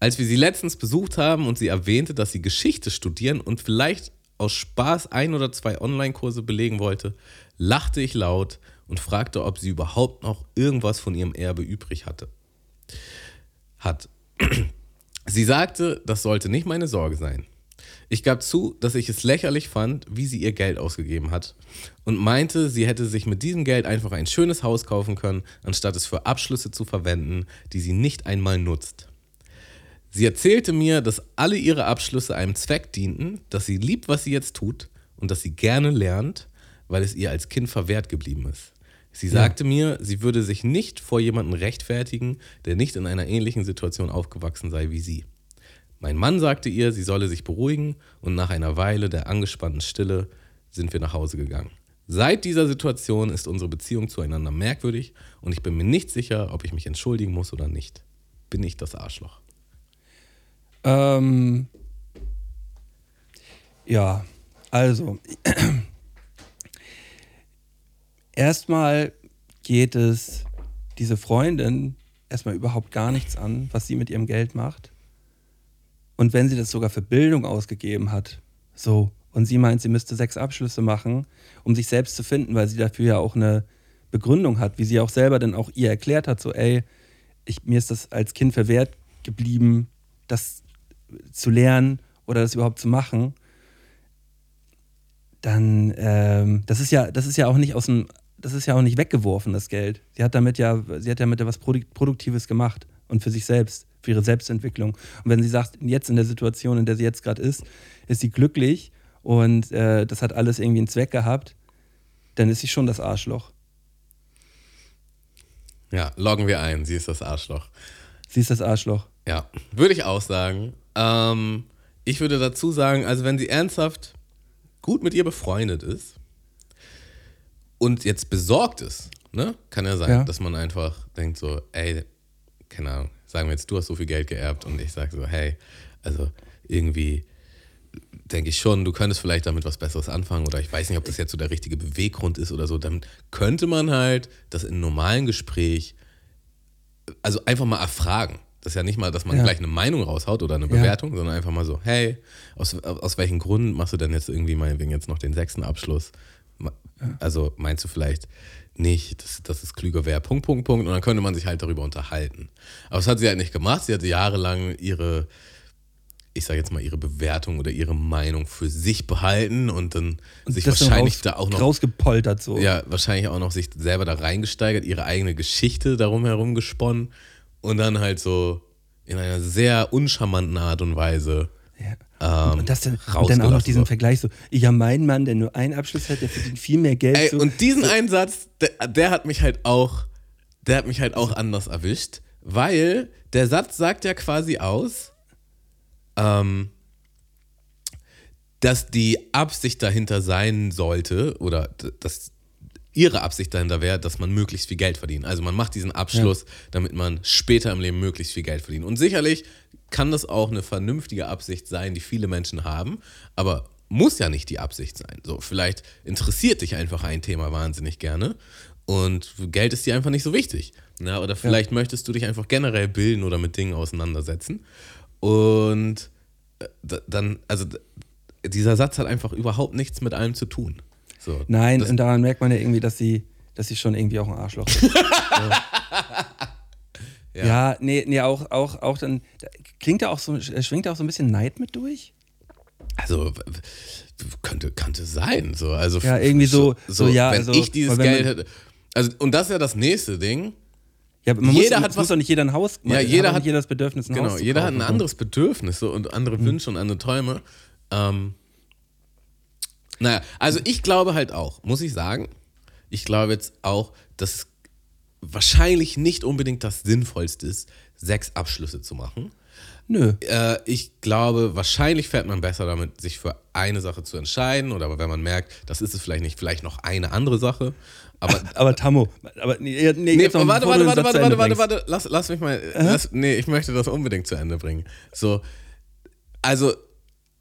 Als wir sie letztens besucht haben und sie erwähnte, dass sie Geschichte studieren und vielleicht aus Spaß ein oder zwei Online-Kurse belegen wollte, lachte ich laut und fragte, ob sie überhaupt noch irgendwas von ihrem Erbe übrig hatte. Hat. Sie sagte, das sollte nicht meine Sorge sein. Ich gab zu, dass ich es lächerlich fand, wie sie ihr Geld ausgegeben hat und meinte, sie hätte sich mit diesem Geld einfach ein schönes Haus kaufen können, anstatt es für Abschlüsse zu verwenden, die sie nicht einmal nutzt. Sie erzählte mir, dass alle ihre Abschlüsse einem Zweck dienten, dass sie liebt, was sie jetzt tut und dass sie gerne lernt, weil es ihr als Kind verwehrt geblieben ist. Sie sagte mir, sie würde sich nicht vor jemandem rechtfertigen, der nicht in einer ähnlichen Situation aufgewachsen sei wie sie. Mein Mann sagte ihr, sie solle sich beruhigen und nach einer Weile der angespannten Stille sind wir nach Hause gegangen. Seit dieser Situation ist unsere Beziehung zueinander merkwürdig und ich bin mir nicht sicher, ob ich mich entschuldigen muss oder nicht. Bin ich das Arschloch? Ähm, Ja, also erstmal geht es diese Freundin erstmal überhaupt gar nichts an, was sie mit ihrem Geld macht. Und wenn sie das sogar für Bildung ausgegeben hat, so, und sie meint, sie müsste sechs Abschlüsse machen, um sich selbst zu finden, weil sie dafür ja auch eine Begründung hat, wie sie auch selber dann auch ihr erklärt hat, so, ey, ich, mir ist das als Kind verwehrt geblieben, das zu lernen oder das überhaupt zu machen, dann, ähm, das ist ja, das ist ja auch nicht aus dem, das ist ja auch nicht weggeworfen, das Geld. Sie hat damit ja, sie hat damit ja was Produ- Produktives gemacht und für sich selbst, für ihre Selbstentwicklung. Und wenn sie sagt, jetzt in der Situation, in der sie jetzt gerade ist, ist sie glücklich und äh, das hat alles irgendwie einen Zweck gehabt, dann ist sie schon das Arschloch. Ja, loggen wir ein. Sie ist das Arschloch. Sie ist das Arschloch. Ja, würde ich auch sagen. Ähm, ich würde dazu sagen, also wenn sie ernsthaft gut mit ihr befreundet ist und jetzt besorgt ist, ne? Kann ja sein, Ja. dass man einfach denkt so, ey, keine Ahnung, sagen wir jetzt, du hast so viel Geld geerbt und ich sage so, hey, also irgendwie denke ich schon, du könntest vielleicht damit was Besseres anfangen oder ich weiß nicht, ob das jetzt so der richtige Beweggrund ist oder so, dann könnte man halt das in einem normalen Gespräch also einfach mal erfragen. Das ist ja nicht mal, dass man Ja. gleich eine Meinung raushaut oder eine Ja. Bewertung, sondern einfach mal so, hey, aus, aus welchen Gründen machst du denn jetzt irgendwie meinetwegen jetzt noch den sechsten Abschluss? Also meinst du vielleicht nicht, dass, dass es klüger wäre, Punkt, Punkt, Punkt, und dann könnte man sich halt darüber unterhalten. Aber das hat sie halt nicht gemacht. Sie hatte jahrelang ihre, ich sage jetzt mal, ihre Bewertung oder ihre Meinung für sich behalten und dann Und sich wahrscheinlich raus- da auch noch rausgepoltert so. ja, wahrscheinlich auch noch sich selber da reingesteigert, ihre eigene Geschichte darum herum gesponnen und dann halt so in einer sehr uncharmanten Art und Weise. Ja. Ähm, und, das dann, und dann auch noch diesen so. Vergleich so, ja, mein Mann, der nur einen Abschluss hat, der verdient viel mehr Geld. Ey, so. und diesen Einsatz, der, der hat mich halt auch, der hat mich halt auch anders erwischt, weil der Satz sagt ja quasi aus, ähm, dass die Absicht dahinter sein sollte oder dass ihre Absicht dahinter wäre, dass man möglichst viel Geld verdient. Also man macht diesen Abschluss, damit man später im Leben möglichst viel Geld verdient. Und sicherlich kann das auch eine vernünftige Absicht sein, die viele Menschen haben, aber muss ja nicht die Absicht sein. So, vielleicht interessiert dich einfach ein Thema wahnsinnig gerne und Geld ist dir einfach nicht so wichtig. Na, oder vielleicht möchtest du dich einfach generell bilden oder mit Dingen auseinandersetzen. Und äh, dann, also dieser Satz hat einfach überhaupt nichts mit allem zu tun. So, Nein, und daran merkt man ja irgendwie, dass sie, dass sie schon irgendwie auch ein Arschloch ist. so. Ja. ja. nee, nee, auch, auch, auch dann, da klingt ja auch so, schwingt da auch so ein bisschen Neid mit durch? also könnte, könnte sein. So, also Ja, irgendwie so- so, ja, wenn also, ich dieses Geld hätte. Also, und das ist ja das nächste Ding. Ja, man Jeder muss, hat was- muss doch nicht jeder ein Haus, Ja, jeder hat- nicht jeder das Bedürfnis, ein Genau, Haus zu jeder hat ein anderes Bedürfnis so, und andere Wünsche und andere Träume. Ähm, naja, also ich glaube halt auch, muss ich sagen, ich glaube jetzt auch, dass es wahrscheinlich nicht unbedingt das Sinnvollste ist, sechs Abschlüsse zu machen. Nö. Äh, ich glaube, wahrscheinlich fährt man besser damit, sich für eine Sache zu entscheiden. Oder wenn man merkt, das ist es vielleicht nicht, vielleicht noch eine andere Sache. Aber Aber Tammo, aber nee, nee, Nee, warte, warte, warte, warte, Ende warte, bringst. warte, lass, lass mich mal, lass, nee, ich möchte das unbedingt zu Ende bringen. So, also,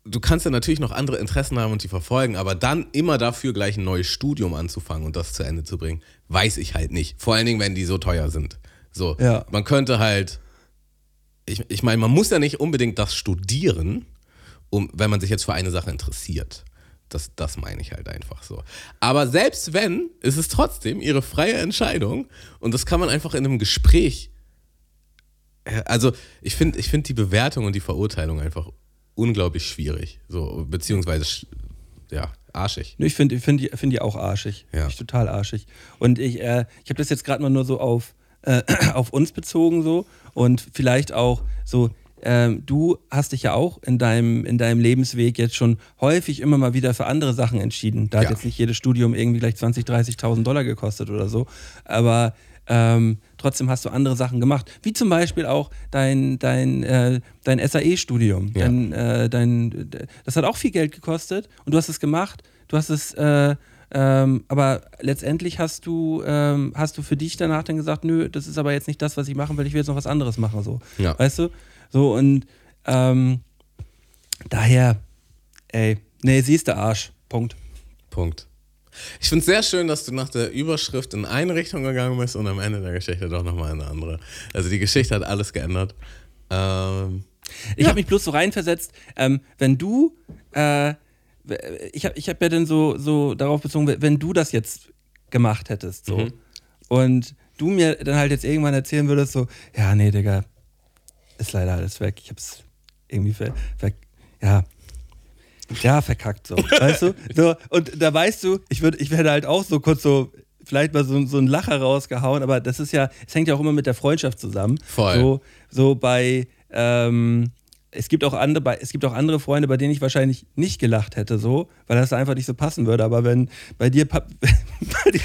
du kannst ja natürlich noch andere Interessen haben und die verfolgen, aber dann immer dafür gleich ein neues Studium anzufangen und das zu Ende zu bringen, weiß ich halt nicht. Vor allen Dingen, wenn die so teuer sind. So, Ja. man könnte halt, ich, ich meine, man muss ja nicht unbedingt das studieren, um, wenn man sich jetzt für eine Sache interessiert. Das, das meine ich halt einfach so. Aber selbst wenn, ist es trotzdem ihre freie Entscheidung und das kann man einfach in einem Gespräch. äh, Also, ich finde ich find die Bewertung und die Verurteilung einfach unglaublich schwierig. So, beziehungsweise, ja, arschig. Ich finde ich find die, find die auch arschig. Ja. Ich total arschig. Und ich, äh, ich habe das jetzt gerade mal nur so auf, äh, auf uns bezogen so und vielleicht auch so, ähm, du hast dich ja auch in deinem, in deinem Lebensweg jetzt schon häufig immer mal wieder für andere Sachen entschieden. Da Ja. hat jetzt nicht jedes Studium irgendwie gleich 20.000, 30.000 Dollar gekostet oder so. Aber ähm, trotzdem hast du andere Sachen gemacht. Wie zum Beispiel auch dein, dein, äh, dein SAE-Studium. Ja. Dein, äh, dein, das hat auch viel Geld gekostet und du hast es gemacht. Du hast es, äh, ähm, aber letztendlich hast du, ähm, hast du für dich danach dann gesagt, nö, das ist aber jetzt nicht das, was ich machen will, ich will jetzt noch was anderes machen. So. Ja. Weißt du? So und ähm, daher, ey, Nee, sie ist der Arsch. Punkt. Punkt. Ich finde es sehr schön, dass du nach der Überschrift in eine Richtung gegangen bist und am Ende der Geschichte doch nochmal in eine andere. Also die Geschichte hat alles geändert. Ähm, Ich habe mich bloß so reinversetzt, ähm, wenn du, äh, ich habe ich hab ja dann so, so darauf bezogen, wenn du das jetzt gemacht hättest, so, Mhm. und du mir dann halt jetzt irgendwann erzählen würdest, so, ja, nee, Digga, ist leider alles weg. Ich hab's irgendwie ver, ver ja, ja, verkackt, so, weißt du? So, und da weißt du, ich würde, ich werde halt auch so kurz so, vielleicht mal so, so einen Lacher rausgehauen, aber das ist ja, es hängt ja auch immer mit der Freundschaft zusammen. Voll. So, so bei, ähm, es gibt auch andere, es gibt auch andere Freunde, bei denen ich wahrscheinlich nicht gelacht hätte, so, weil das einfach nicht so passen würde. Aber wenn bei dir, bei dir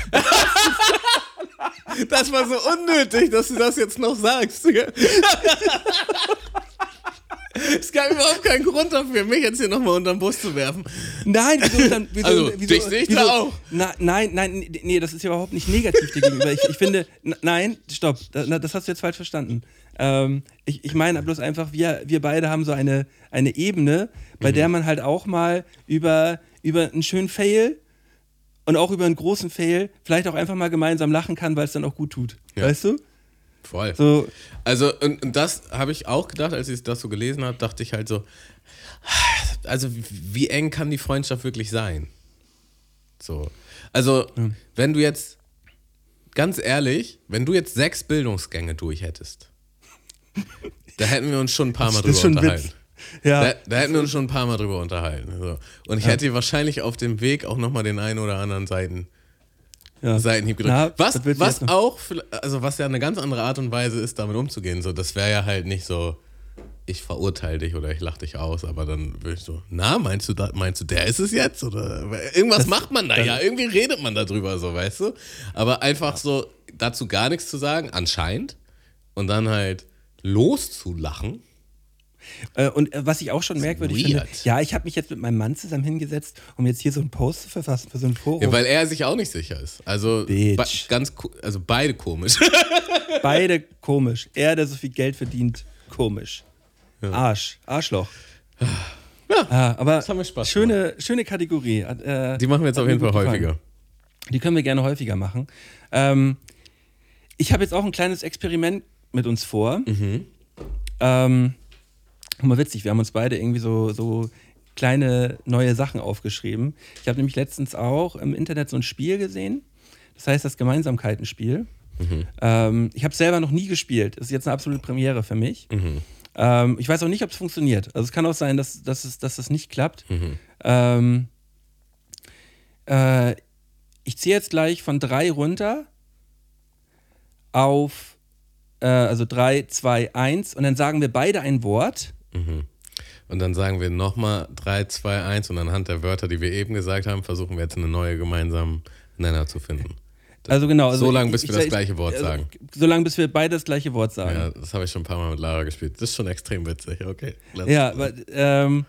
das war so unnötig, dass du das jetzt noch sagst. Es gab überhaupt keinen Grund dafür, mich jetzt hier nochmal unter den Bus zu werfen. Nein, wieso dann, wieso, Also, wieso, dich sehe ich da auch. Na, nein, nein, nee, das ist ja überhaupt nicht negativ dir gegenüber. Ich, ich finde, nein, stopp, das, das hast du jetzt falsch verstanden. Ähm, ich ich meine bloß einfach, wir, wir beide haben so eine, eine Ebene, bei Mhm. der man halt auch mal über, über einen schönen Fail und auch über einen großen Fail vielleicht auch einfach mal gemeinsam lachen kann, weil es dann auch gut tut. Ja. Weißt du? Voll. So, Also, und, und das habe ich auch gedacht, als ich das so gelesen habe, dachte ich halt so, also wie- eng kann die Freundschaft wirklich sein? So. Also, wenn du jetzt, ganz ehrlich, wenn du jetzt sechs Bildungsgänge durch hättest, da hätten wir uns schon ein paar Mal drüber unterhalten. Witz. Ja. Da, da hätten wir uns schon ein paar Mal drüber unterhalten. So. Und ich hätte dir wahrscheinlich auf dem Weg auch nochmal den einen oder anderen Seiten, ja. Seitenhieb gedrückt. Was was auch, also was ja eine ganz andere Art und Weise ist, damit umzugehen. So, das wäre ja halt nicht so, ich verurteile dich oder ich lache dich aus, aber dann würde ich so, na, meinst du, da, meinst du, der ist es jetzt? Oder irgendwas macht man da ja, irgendwie redet man darüber, so, weißt du? Aber einfach so dazu gar nichts zu sagen, anscheinend, und dann halt loszulachen. Äh, und äh, was ich auch schon merkwürdig finde, ja, ich habe mich jetzt mit meinem Mann zusammen hingesetzt, um jetzt hier so einen Post zu verfassen für so ein Forum. Ja, weil er sich auch nicht sicher ist. Also, Bitch. ganz, also beide komisch. Beide komisch. Er, der so viel Geld verdient, komisch. Arsch, Arschloch. Ja, aber das haben wir Spaß schöne, schöne Kategorie. Äh, Die machen wir jetzt auf jeden Fall gefallen. häufiger. Die können wir gerne häufiger machen. Ähm, ich habe jetzt auch ein kleines Experiment mit uns vor. Mhm. Ähm, mal witzig, wir haben uns beide irgendwie so, so kleine neue Sachen aufgeschrieben. Ich habe nämlich letztens auch im Internet so ein Spiel gesehen. Das heißt das Gemeinsamkeitenspiel. Mhm. Ähm, ich habe es selber noch nie gespielt. Das ist jetzt eine absolute Premiere für mich. Mhm. Ähm, ich weiß auch nicht, ob es funktioniert. Also es kann auch sein, dass, dass, es, dass es nicht klappt. Mhm. Ähm, äh, ich ziehe jetzt gleich von drei runter auf, äh, also drei, zwei, eins und dann sagen wir beide ein Wort. Und dann sagen wir nochmal 3, 2, 1 und anhand der Wörter, die wir eben gesagt haben, versuchen wir jetzt einen neuen gemeinsamen Nenner zu finden. Also genau. Also So lange, bis ich- wir das ich- gleiche Wort also, sagen. So lange, bis wir beide das gleiche Wort sagen. Ja, das habe ich schon ein paar Mal mit Lara gespielt. Das ist schon extrem witzig. Okay. Ja, aber, ähm,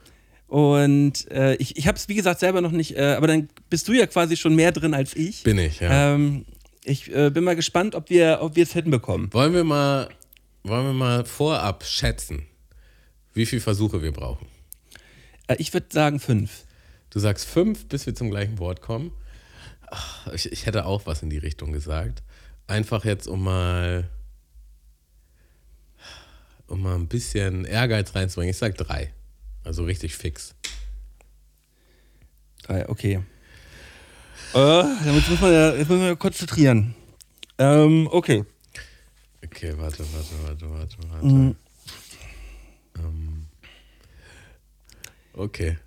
und äh, ich, ich habe es, wie gesagt, selber noch nicht, äh, aber dann bist du ja quasi schon mehr drin als ich. Bin ich, ja. Ähm, ich äh, bin mal gespannt, ob wir ob wir es hinbekommen. Wollen wir mal, wollen wir mal vorab schätzen, wie viele Versuche wir brauchen? Äh, ich würde sagen fünf. Du sagst fünf, bis wir zum gleichen Wort kommen. Ach, ich, ich hätte auch was in die Richtung gesagt. Einfach jetzt, um mal, um mal ein bisschen Ehrgeiz reinzubringen. Ich sag drei. Also richtig fix. Drei, okay. Äh, jetzt müssen wir, ja- jetzt müssen wir konzentrieren. Ähm, okay. Okay, warte, warte, warte, warte, warte. Mhm. Ähm, okay.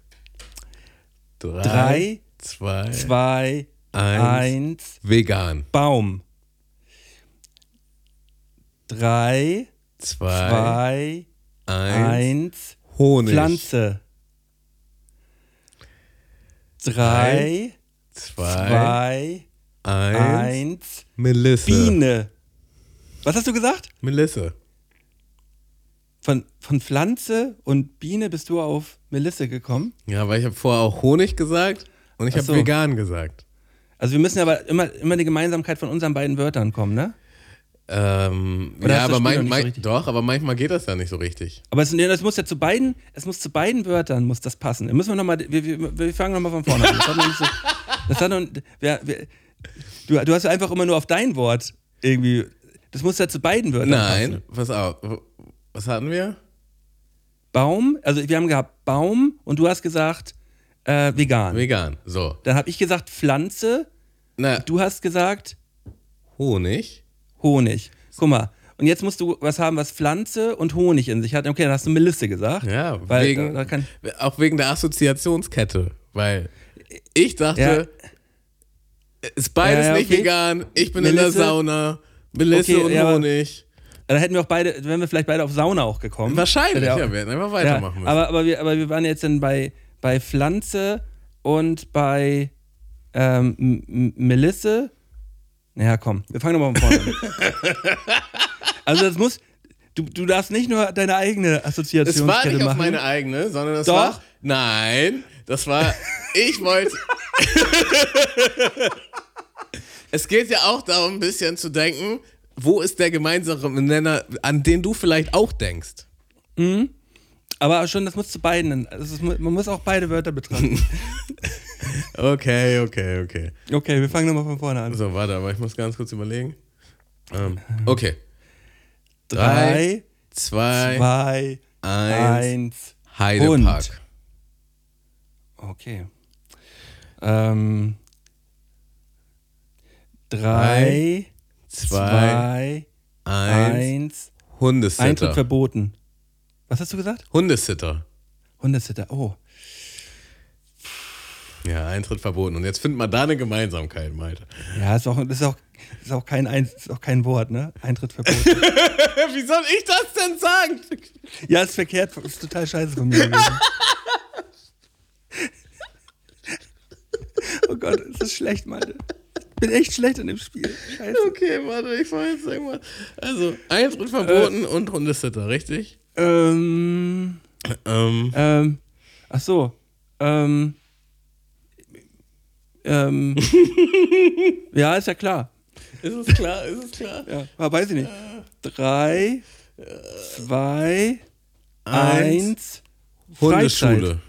Drei, Drei, zwei, Zwei, eins. eins, Vegan. Baum. Drei, Zwei, zwei, eins. eins, Honig. Pflanze. Drei, Zwei, zwei, eins. eins, Melisse. Biene. Was hast du gesagt? Melisse. Von, von Pflanze und Biene bist du auf Melisse gekommen? Ja, weil ich habe vorher auch Honig gesagt und ich habe so. vegan gesagt. Also wir müssen aber immer, immer die Gemeinsamkeit von unseren beiden Wörtern kommen, ne? Ähm, ja, aber mein, so mein, richtig? doch, aber manchmal geht das ja nicht so richtig. Aber es, nee, das muss ja zu beiden, es muss zu beiden Wörtern muss das passen. Müssen wir noch mal, wir, wir, wir fangen nochmal von vorne an. Das hat noch nicht so, das hat noch, wir, wir, du, du hast ja einfach immer nur auf dein Wort irgendwie, das muss ja zu beiden Wörtern Nein, passen. pass auf. Was hatten wir? Baum, also wir haben gehabt Baum und du hast gesagt äh, vegan. Vegan. So. Dann habe ich gesagt Pflanze, Na, du hast gesagt Honig. Honig. Guck mal. Und jetzt musst du was haben, was Pflanze und Honig in sich hat. Okay, dann hast du Melisse gesagt. Ja, weil wegen, da, da auch wegen der Assoziationskette. Weil ich dachte, ist beides Ja, ja, nicht okay. vegan. Ich bin in der Melisse. Sauna. Melisse Okay, und ja, Honig. Dann hätten wir auch beide, wären wir vielleicht beide auf Sauna auch gekommen. Wahrscheinlich, Hätte ja, auch- wir hätten einfach Ja, weitermachen müssen. aber, aber, wir, aber wir waren jetzt dann bei, bei Pflanze und bei ähm, Melisse. Naja, komm, wir fangen nochmal von vorne an. also das muss, du, du darfst nicht nur deine eigene es war nicht auf machen. meine eigene, sondern das Doch. war. Nein, das war. Ich wollte. es geht ja auch darum, ein bisschen zu denken, wo ist der gemeinsame Nenner, an den du vielleicht auch denkst. aber schon, das muss zu beiden. Mu- man muss auch beide Wörter betrachten. Okay, okay, okay. okay, wir fangen nochmal von vorne an. So, warte, aber ich muss ganz kurz überlegen. Ähm, okay. Drei, Zwei, zwei, eins. eins. Heidepark. Hund. Okay. Ähm, drei, Zwei, zwei, eins. eins. Eintritt Hundesitter. verboten. Was hast du gesagt? Hundesitter. Hundesitter. Oh. Ja, Eintritt verboten. Und jetzt findet man da eine Gemeinsamkeit, Malte. Ja, ist auch, das ist auch, ist auch, kein, Ein- ist auch kein Wort, ne? Eintritt verboten. Wie soll ich das denn sagen? ja, ist verkehrt. Ist total scheiße von mir gewesen. oh Gott, ist das schlecht, Malte. Ich bin echt schlecht in dem Spiel. Scheiße. Okay, warte, ich fahr jetzt irgendwas. Also, Eintritt verboten und Hundesitter, richtig? Ähm, Ähm, ähm, ach so. Ähm, ähm, ja, ist ja klar. ist es klar, ist es klar? Ja, aber weiß ich nicht. Drei, zwei, Eins. eins. Hundeschule.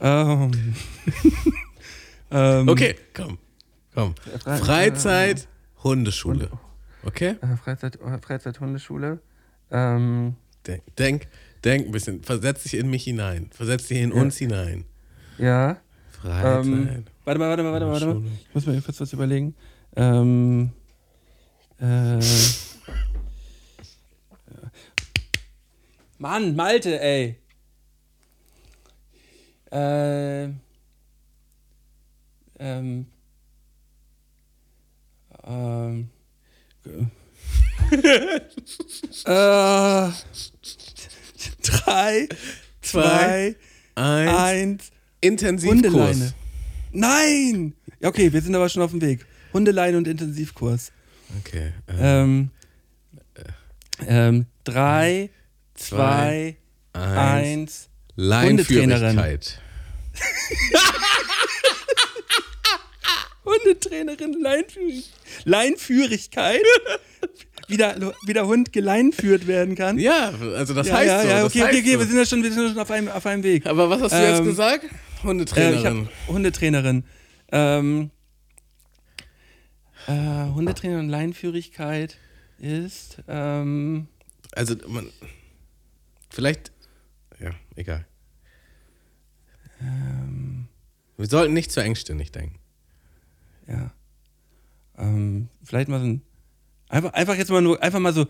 Ähm, ähm, Okay, komm, komm. Fre- Freizeit, Hundeschule. Okay? Äh, Freizeit, Freizeit Hundeschule. Ähm, Denk, denk, denk ein bisschen. Versetz dich in mich hinein. Versetz dich in uns hinein. ja. Freizeit. Ähm, warte mal, warte mal, warte mal, warte mal. Ich muss mir kurz was überlegen. Ähm, äh, Mann, Malte, ey. Äh, ähm, ähm, äh, drei, zwei, Eins. eins. Intensivkurs. Hundeleine. Nein! Ja, okay, wir sind aber schon auf dem Weg. Hundeleine und Intensivkurs. Okay. Äh, Ähm, ähm, drei, zwei, eins. eins. Leinführigkeit. Hundetrainerin Leinführig Leinführigkeit. wie, der, wie der Hund geleinführt werden kann. Ja, also das ja, heißt ja, so. ja, okay, okay, okay, so. wir sind ja schon, wir sind ja schon auf, einem, auf einem Weg. Aber was hast du jetzt Ähm, gesagt? Äh, ich Hundetrainerin. hab Hundetrainerin. Ähm, äh, Hundetrainerin und Leinführigkeit ist. Ähm, also man. Vielleicht. Ja, egal. Ähm. Wir sollten nicht zu engständig denken. ja. Ähm, vielleicht mal so ein. Einfach, einfach jetzt mal nur, einfach mal so.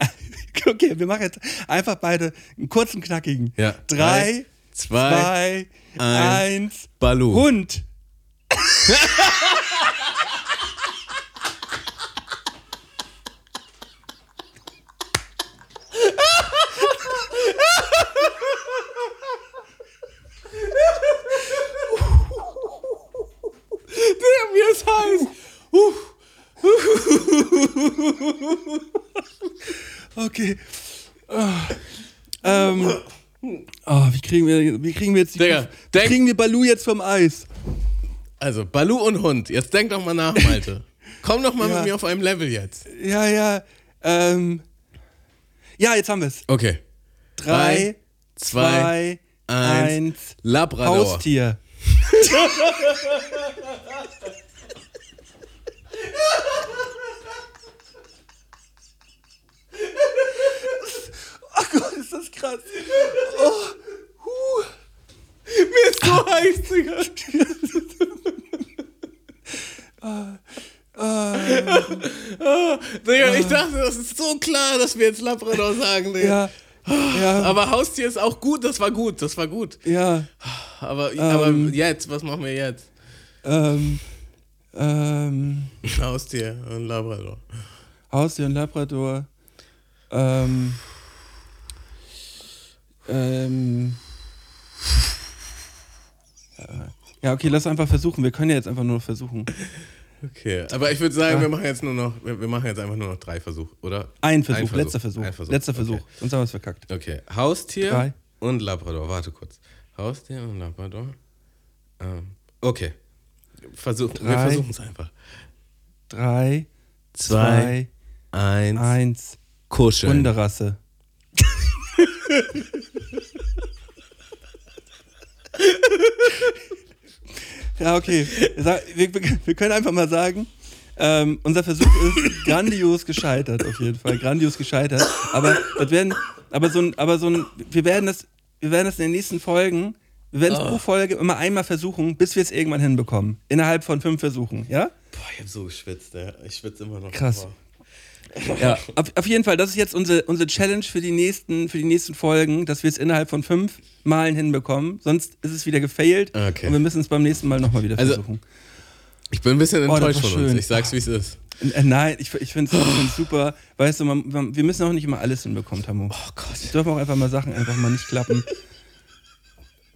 okay, wir machen jetzt einfach beide einen kurzen, knackigen. Ja. Drei, zwei, zwei, eins. Balu. Hund. Der mir ist heiß. Okay. Ah. Ähm. Oh, wie kriegen wir, wie kriegen wir jetzt die, Digga, wie kriegen wir Balu jetzt vom Eis? Also, Balu und Hund, jetzt denk doch mal nach, Malte. Komm doch mal Ja. mit mir auf einem Level jetzt. Ja, ja. Ähm, ja, jetzt haben wir es. Okay. Drei, zwei, zwei, eins. eins. Labrador. Haustier. Gott, ist das krass. Mir ist so heiß, Digga. Digga, ich dachte, das ist so klar, dass wir jetzt Labrador sagen, Digga. Ja, ja, Aber Haustier ist auch gut, das war gut, das war gut. ja. Aber, aber jetzt, was machen wir jetzt? Ähm, ähm, Haustier und Labrador. Haustier und Labrador. Ähm, ähm, ja, okay, lass einfach versuchen. Wir können ja jetzt einfach nur versuchen. Okay, aber ich würde sagen, Ja. wir machen jetzt nur noch, wir, wir machen jetzt einfach nur noch drei Versuche, oder? Ein Versuch, Ein letzter Versuch. Versuch. Letzter Versuch. Okay. Sonst haben wir es verkackt. okay, Haustier Drei. und Labrador. Warte kurz. Haustier und Labrador. Ähm, okay. Versuch, wir Drei. versuchen es einfach. Drei, Zwei, zwei, eins, eins. kuscheln. Hunderasse. ja, okay. Wir, wir, können einfach mal sagen, ähm, unser Versuch ist grandios gescheitert, auf jeden Fall. Grandios gescheitert. Aber das werden, aber so ein, aber so ein, wir werden das, wir werden das in den nächsten Folgen, wir werden es pro Folge immer einmal versuchen, bis wir es irgendwann hinbekommen. Innerhalb von fünf Versuchen, ja? Boah, ich hab so geschwitzt, ey. Ich schwitze immer noch. Krass. Boah. Ja, auf, auf jeden Fall, das ist jetzt unsere, unsere Challenge für die, nächsten, für die nächsten Folgen, dass wir es innerhalb von fünf Malen hinbekommen. Sonst ist es wieder gefailt Okay. und wir müssen es beim nächsten Mal nochmal wieder Also, versuchen. Ich bin ein bisschen Oh, enttäuscht war von uns. Ich sag's, wie es ist. Äh, nein, ich, ich finde es super. Weißt du, man, man, wir müssen auch nicht immer alles hinbekommen, Tamu. Oh Gott. Es dürfen auch einfach mal Sachen einfach mal nicht klappen.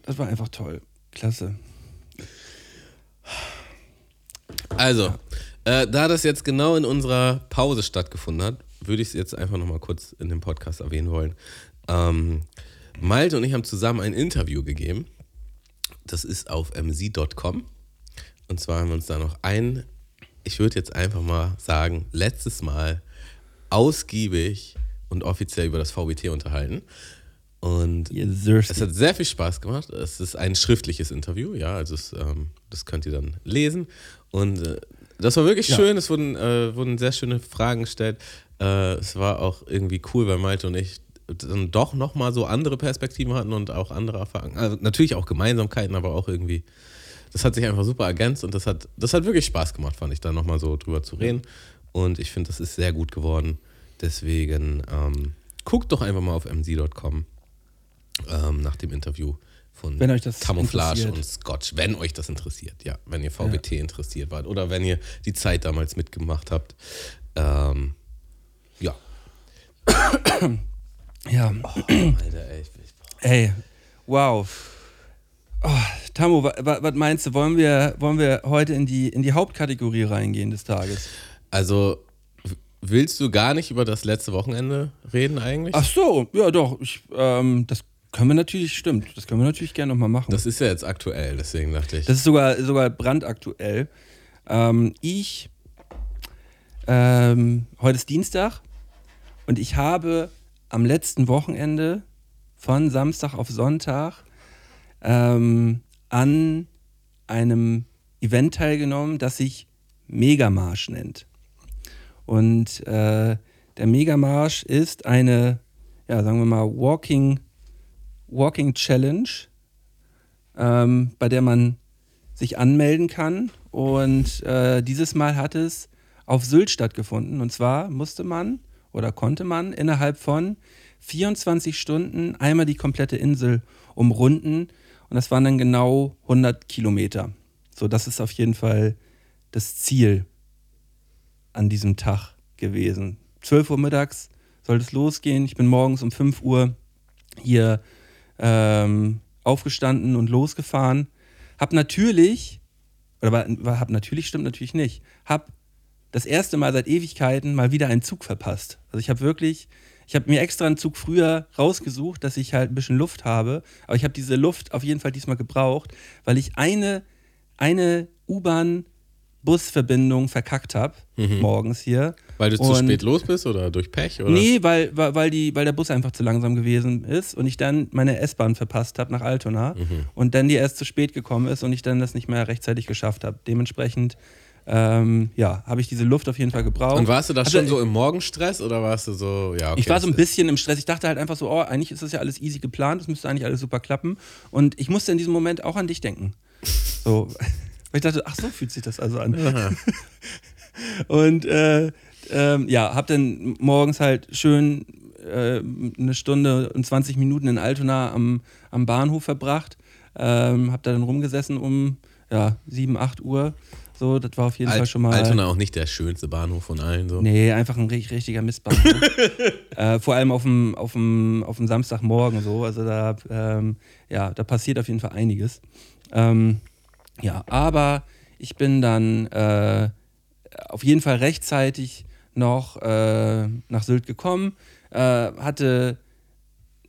Das war einfach toll. Klasse. Also, äh, da das jetzt genau in unserer Pause stattgefunden hat, würde ich es jetzt einfach nochmal kurz in dem Podcast erwähnen wollen. Ähm, Malte und ich haben zusammen ein Interview gegeben. Das ist auf mc.com. Und zwar haben wir uns da noch ein, ich würde jetzt einfach mal sagen, letztes Mal ausgiebig und offiziell über das VBT unterhalten. Und es hat sehr viel Spaß gemacht. Es ist ein schriftliches Interview, ja, also es, ähm, das könnt ihr dann lesen. Und äh, das war wirklich Ja. schön. Es wurden, äh, wurden sehr schöne Fragen gestellt. Äh, es war auch irgendwie cool, weil Malte und ich dann doch nochmal so andere Perspektiven hatten und auch andere Erfahrungen. Also natürlich auch Gemeinsamkeiten, aber auch irgendwie, das hat sich einfach super ergänzt und das hat, das hat wirklich Spaß gemacht, fand ich, da nochmal so drüber zu reden. Und ich finde, das ist sehr gut geworden. Deswegen ähm, guckt doch einfach mal auf mc.com ähm, nach dem Interview von Wenn euch das Camouflage interessiert. und Scotch, wenn euch das interessiert, ja, wenn ihr VBT interessiert wart oder wenn ihr die Zeit damals mitgemacht habt. Ähm, ja. Ja. Alter, ey, Ey, wow. Oh, Tamu, was meinst du? Wollen wir, wollen wir heute in die, in die Hauptkategorie reingehen des Tages? also, willst du gar nicht über das letzte Wochenende reden eigentlich? Ach so, ja doch. Ich, ähm, das können wir natürlich, stimmt. Das können wir natürlich gerne nochmal machen. Das ist ja jetzt aktuell, deswegen dachte ich. Das ist sogar, sogar brandaktuell. Ähm, ich, ähm, heute ist Dienstag und ich habe am letzten Wochenende von Samstag auf Sonntag ähm, an einem Event teilgenommen, das sich Megamarsch nennt. Und äh, der Megamarsch ist eine, ja, sagen wir mal, Walking, Walking Challenge, ähm, bei der man sich anmelden kann. Und äh, dieses Mal hat es auf Sylt stattgefunden. Und zwar musste man oder konnte man innerhalb von 24 Stunden einmal die komplette Insel umrunden. Und das waren dann genau 100 Kilometer. So, das ist auf jeden Fall das Ziel an diesem Tag gewesen. 12 Uhr mittags sollte es losgehen. Ich bin morgens um 5 Uhr hier ähm, aufgestanden und losgefahren. Hab natürlich, oder war, war, hab natürlich, stimmt natürlich nicht, hab das erste Mal seit Ewigkeiten mal wieder einen Zug verpasst. Also ich habe wirklich, ich habe mir extra einen Zug früher rausgesucht, dass ich halt ein bisschen Luft habe. Aber ich habe diese Luft auf jeden Fall diesmal gebraucht, weil ich eine, eine U-Bahn-Busverbindung verkackt habe, morgens hier. Weil du zu Und- spät los bist oder durch Pech? Oder? Nee, weil, weil, die, weil der Bus einfach zu langsam gewesen ist und ich dann meine S-Bahn verpasst habe nach Altona Mhm. und dann die erst zu spät gekommen ist und ich dann das nicht mehr rechtzeitig geschafft habe. Dementsprechend, ähm, ja, habe ich diese Luft auf jeden Fall gebraucht. Und warst du da Also, schon so im Morgenstress oder warst du so, ja, okay. ich war so ein das- bisschen im Stress. Ich dachte halt einfach so, oh, eigentlich ist das ja alles easy geplant, es müsste eigentlich alles super klappen. Und ich musste in diesem Moment auch an dich denken. So, weil ich dachte, ach so fühlt sich das also an. Und äh, ähm, ja, hab dann morgens halt schön äh, eine Stunde und 20 Minuten in Altona am, am Bahnhof verbracht. Ähm, hab da dann rumgesessen um ja, 7, 8 Uhr. So, das war auf jeden Fall Alt, schon mal. Altona auch nicht der schönste Bahnhof von allen. So. Nee, einfach ein richtig, richtiger Mistbahnhof. äh, vor allem auf dem, auf, dem, auf dem Samstagmorgen so. Also da, ähm, ja, da passiert auf jeden Fall einiges. Ähm, ja, aber ich bin dann äh, auf jeden Fall rechtzeitig noch äh, nach Sylt gekommen, äh, hatte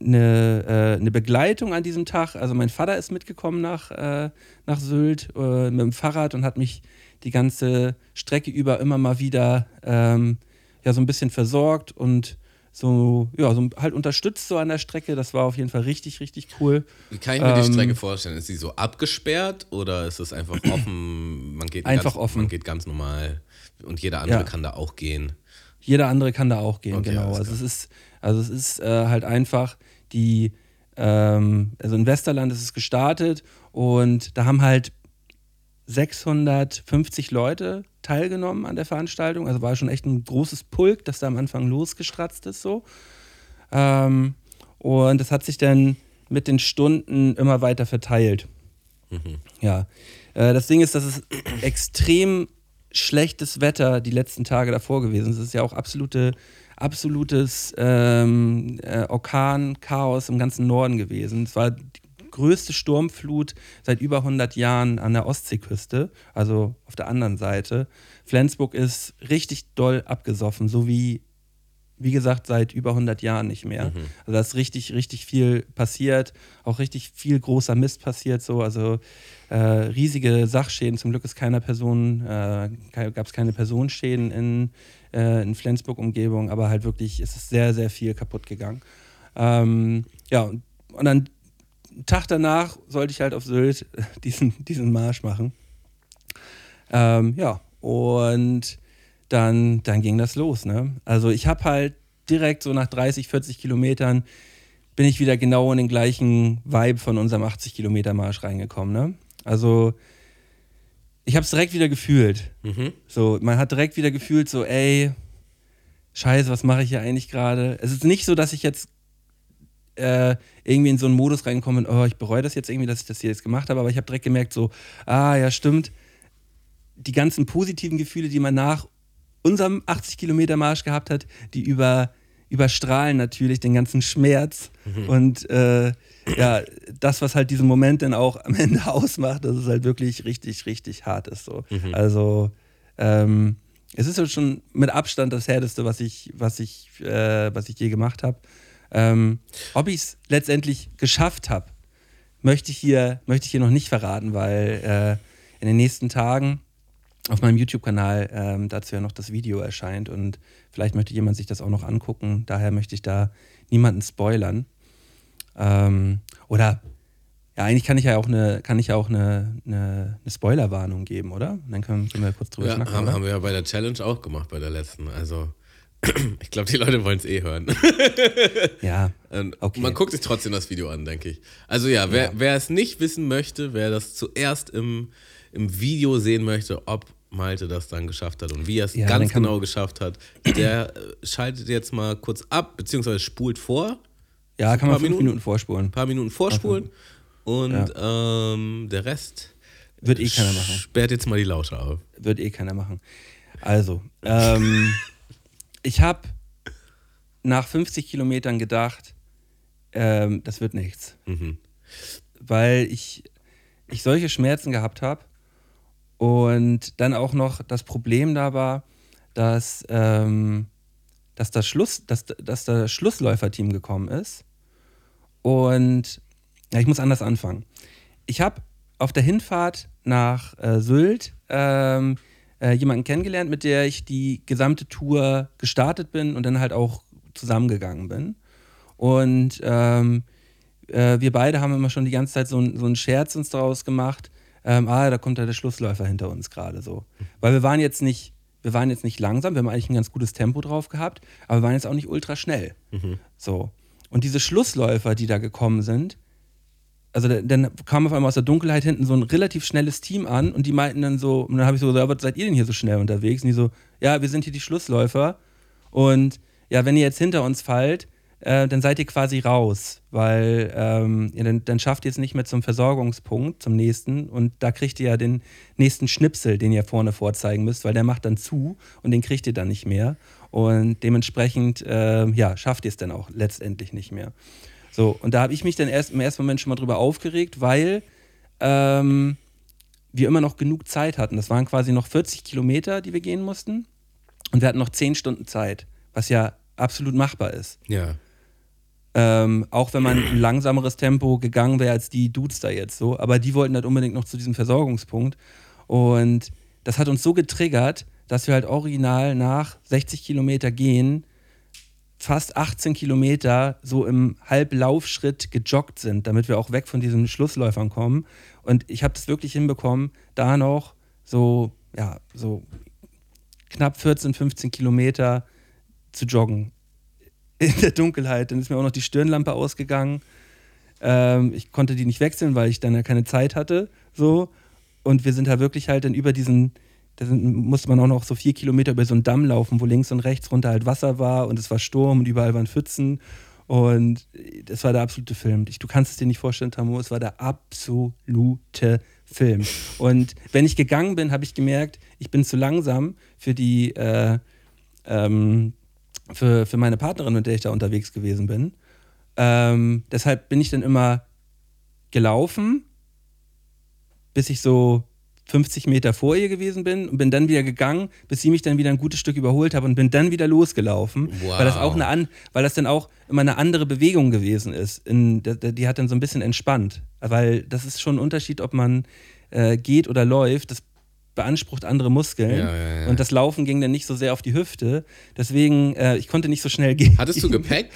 eine, äh, eine Begleitung an diesem Tag. Also mein Vater ist mitgekommen nach, äh, nach Sylt äh, mit dem Fahrrad und hat mich die ganze Strecke über immer mal wieder ähm, ja, so ein bisschen versorgt und so, ja, so halt unterstützt so an der Strecke. Das war auf jeden Fall richtig, richtig cool. Wie kann ich mir die Ähm, Strecke vorstellen? Ist sie so abgesperrt oder ist es einfach offen? Man geht Einfach ganz, offen. Man geht ganz normal und jeder andere Ja. kann da auch gehen. Jeder andere kann da auch gehen, Okay, genau. Also es ist, also es ist äh, halt einfach die, ähm, also in Westerland ist es gestartet und da haben halt 650 Leute teilgenommen an der Veranstaltung. Also war schon echt ein großes Pulk, das da am Anfang losgestratzt ist so. Ähm, und das hat sich dann mit den Stunden immer weiter verteilt. Ja. Äh, das Ding ist, dass es extrem schlechtes Wetter die letzten Tage davor gewesen. Es ist ja auch absolute, absolutes ähm, äh, Orkan-Chaos im ganzen Norden gewesen. Es war die größte Sturmflut seit über 100 Jahren an der Ostseeküste, also auf der anderen Seite. Flensburg ist richtig doll abgesoffen, so wie wie gesagt, seit über 100 Jahren nicht mehr. Also da ist richtig, richtig viel passiert, auch richtig viel großer Mist passiert, so, also äh, riesige Sachschäden. Zum Glück ist keiner Person, äh, gab es keine Personenschäden in, äh, in Flensburg-Umgebung, aber halt wirklich, es ist sehr, sehr viel kaputt gegangen. Ähm, ja, und, und dann einen Tag danach sollte ich halt auf Sylt diesen, diesen Marsch machen. Ähm, ja, und dann, dann ging das los. Ne? Also ich habe halt direkt so nach 30, 40 Kilometern bin ich wieder genau in den gleichen Vibe von unserem 80 Kilometer Marsch reingekommen. Ne? Also ich habe es direkt wieder gefühlt. Mhm. So, man hat direkt wieder gefühlt, so, ey, scheiße, was mache ich hier eigentlich gerade? Es ist nicht so, dass ich jetzt äh, irgendwie in so einen Modus reinkomme und, oh, ich bereue das jetzt irgendwie, dass ich das hier jetzt gemacht habe, aber ich habe direkt gemerkt, so, ah, ja, stimmt, die ganzen positiven Gefühle, die man nach unserem 80 Kilometer Marsch gehabt hat, die über, überstrahlen natürlich den ganzen Schmerz und äh, ja, das, was halt diesen Moment dann auch am Ende ausmacht, dass es halt wirklich richtig, richtig hart ist. So. Also ähm, es ist ja schon mit Abstand das härteste, was ich, was ich, äh, was ich je gemacht habe. Ähm, ob ich es letztendlich geschafft habe, möchte ich hier, möchte ich hier noch nicht verraten, weil äh, in den nächsten Tagen auf meinem YouTube-Kanal ähm, dazu ja noch das Video erscheint und vielleicht möchte jemand sich das auch noch angucken. Daher möchte ich da niemanden spoilern. Ähm, oder ja, eigentlich kann ich ja auch eine, kann ich ja auch eine, eine, eine Spoilerwarnung geben, oder? Und dann können, können wir kurz drüber Ja, schnacken. haben, haben wir ja bei der Challenge auch gemacht, bei der letzten. Also, ich glaube, die Leute wollen es eh hören. Ja, Okay. Man guckt sich trotzdem das Video an, denke ich. Also ja, wer, wer es nicht wissen möchte, wer das zuerst im, im Video sehen möchte, ob Malte das dann geschafft hat und wie er es Ja, ganz genau geschafft hat, der äh, schaltet jetzt mal kurz ab, beziehungsweise spult vor, ja kann man paar fünf Minuten? Minuten vorspulen. ein paar Minuten vorspulen und ähm, der Rest Wird eh keiner machen. sperrt jetzt mal die Lauscher auf. Wird eh keiner machen. Also, ähm, ich habe nach 50 Kilometern gedacht, ähm, das wird nichts. Mhm. Weil ich, ich solche Schmerzen gehabt habe und dann auch noch das Problem da war, dass, ähm, dass, das, Schluss, dass, dass das Schlussläuferteam gekommen ist. Und ja, ich muss anders anfangen. Ich habe auf der Hinfahrt nach äh, Sylt ähm, äh, jemanden kennengelernt, mit der ich die gesamte Tour gestartet bin und dann halt auch zusammengegangen bin. Und ähm, äh, wir beide haben immer schon die ganze Zeit so, ein, so einen Scherz uns daraus gemacht. Ähm, ah, da kommt ja der Schlussläufer hinter uns gerade so. Weil wir waren jetzt nicht, wir waren jetzt nicht langsam, wir haben eigentlich ein ganz gutes Tempo drauf gehabt, aber wir waren jetzt auch nicht ultra schnell. So. Und diese Schlussläufer, die da gekommen sind, also da- dann kam auf einmal aus der Dunkelheit hinten so ein relativ schnelles Team an und die meinten dann so, und dann habe ich so, ja, was seid ihr denn hier so schnell unterwegs? Und die so, ja, wir sind hier die Schlussläufer und ja, wenn ihr jetzt hinter uns fallt, äh, dann seid ihr quasi raus, weil ähm, ja, dann, dann schafft ihr es nicht mehr zum Versorgungspunkt, zum nächsten und da kriegt ihr ja den nächsten Schnipsel, den ihr vorne vorzeigen müsst, weil der macht dann zu und den kriegt ihr dann nicht mehr und dementsprechend, äh, ja, schafft ihr es dann auch letztendlich nicht mehr. So, und da habe ich mich dann erst im ersten Moment schon mal drüber aufgeregt, weil ähm, wir immer noch genug Zeit hatten. Das waren quasi noch 40 Kilometer, die wir gehen mussten. Und wir hatten noch 10 Stunden Zeit, was ja absolut machbar ist. Ja. Ähm, auch wenn man ein langsameres Tempo gegangen wäre als die Dudes da jetzt so. Aber die wollten halt unbedingt noch zu diesem Versorgungspunkt. Und das hat uns so getriggert, dass wir halt original nach 60 Kilometer gehen, fast 18 Kilometer so im Halblaufschritt gejoggt sind, damit wir auch weg von diesen Schlussläufern kommen. Und ich habe es wirklich hinbekommen, da noch so, ja, so knapp 14, 15 Kilometer zu joggen. In der Dunkelheit. Dann ist mir auch noch die Stirnlampe ausgegangen. Ähm, ich konnte die nicht wechseln, weil ich dann ja keine Zeit hatte. So. Und wir sind halt wirklich halt dann über diesen, da musste man auch noch so vier Kilometer über so einen Damm laufen, wo links und rechts runter halt Wasser war und es war Sturm und überall waren Pfützen. Und das war der absolute Film. Du kannst es dir nicht vorstellen, Tamo, es war der absolute Film. Und wenn ich gegangen bin, habe ich gemerkt, ich bin zu langsam für die, äh, ähm, für, für meine Partnerin, mit der ich da unterwegs gewesen bin. Ähm, deshalb bin ich dann immer gelaufen, bis ich so 50 Meter vor ihr gewesen bin und bin dann wieder gegangen, bis sie mich dann wieder ein gutes Stück überholt hat und bin dann wieder losgelaufen, Wow. weil das auch eine an, weil das dann auch immer eine andere Bewegung gewesen ist. In, die, die hat dann so ein bisschen entspannt, weil das ist schon ein Unterschied, ob man äh, geht oder läuft. Das beansprucht andere Muskeln Ja, ja, ja. und das Laufen ging dann nicht so sehr auf die Hüfte. Deswegen äh, ich konnte nicht so schnell gehen. Hattest du Gepäck?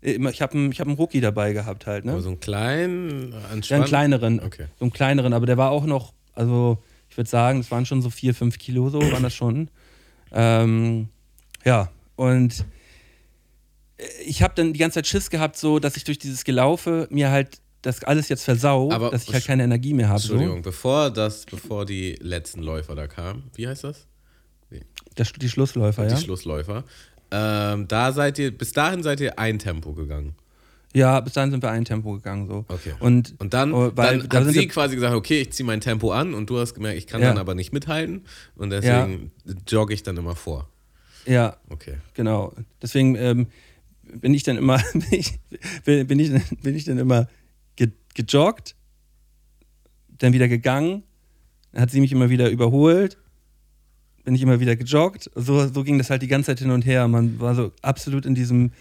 Immer- Ich habe einen, hab Rookie dabei gehabt halt, ne? Aber so einen kleinen, Ja, einen kleineren. Okay. So einen kleineren, aber der war auch noch, also ich würde sagen, das waren schon so vier, fünf Kilo, so waren das schon. Ähm, ja, und äh, ich habe dann die ganze Zeit Schiss gehabt, so, dass ich durch dieses Gelaufe mir halt das alles jetzt versau, Aber- dass ich halt keine Energie mehr habe. So. Entschuldigung, bevor das, bevor die letzten Läufer da kamen, wie heißt das? Das, die Schlussläufer, Die ja. Schlussläufer. Ähm, da seid ihr, bis dahin seid ihr ein Tempo gegangen. ja, bis dahin sind wir ein Tempo gegangen, so. Okay. Und, Und dann, oh, weil dann da hat sie wir- quasi gesagt, okay, ich ziehe mein Tempo an und du hast gemerkt, ich kann Ja. dann aber nicht mithalten und deswegen jogge ich dann immer vor. ja, Okay. Genau. Deswegen ähm, bin ich dann immer, bin ich, bin ich, bin ich dann immer ge, gejoggt, dann wieder gegangen, dann hat sie mich immer wieder überholt, bin ich immer wieder gejoggt. So, so ging das halt die ganze Zeit hin und her. Man war so absolut in diesem,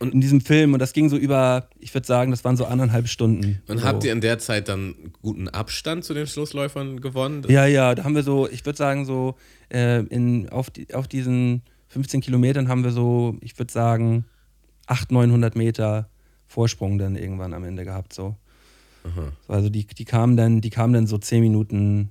in diesem Film und das ging so über, ich würde sagen, das waren so anderthalb Stunden. Und so. habt ihr in der Zeit dann guten Abstand zu den Schlussläufern gewonnen? Ja, ja, da haben wir so, ich würde sagen, so äh, in, auf, die, auf diesen 15 Kilometern haben wir so, ich würde sagen, 800, 900 Meter Vorsprung dann irgendwann am Ende gehabt. So. Aha. Also die, die, kamen dann, die kamen dann so 10 Minuten,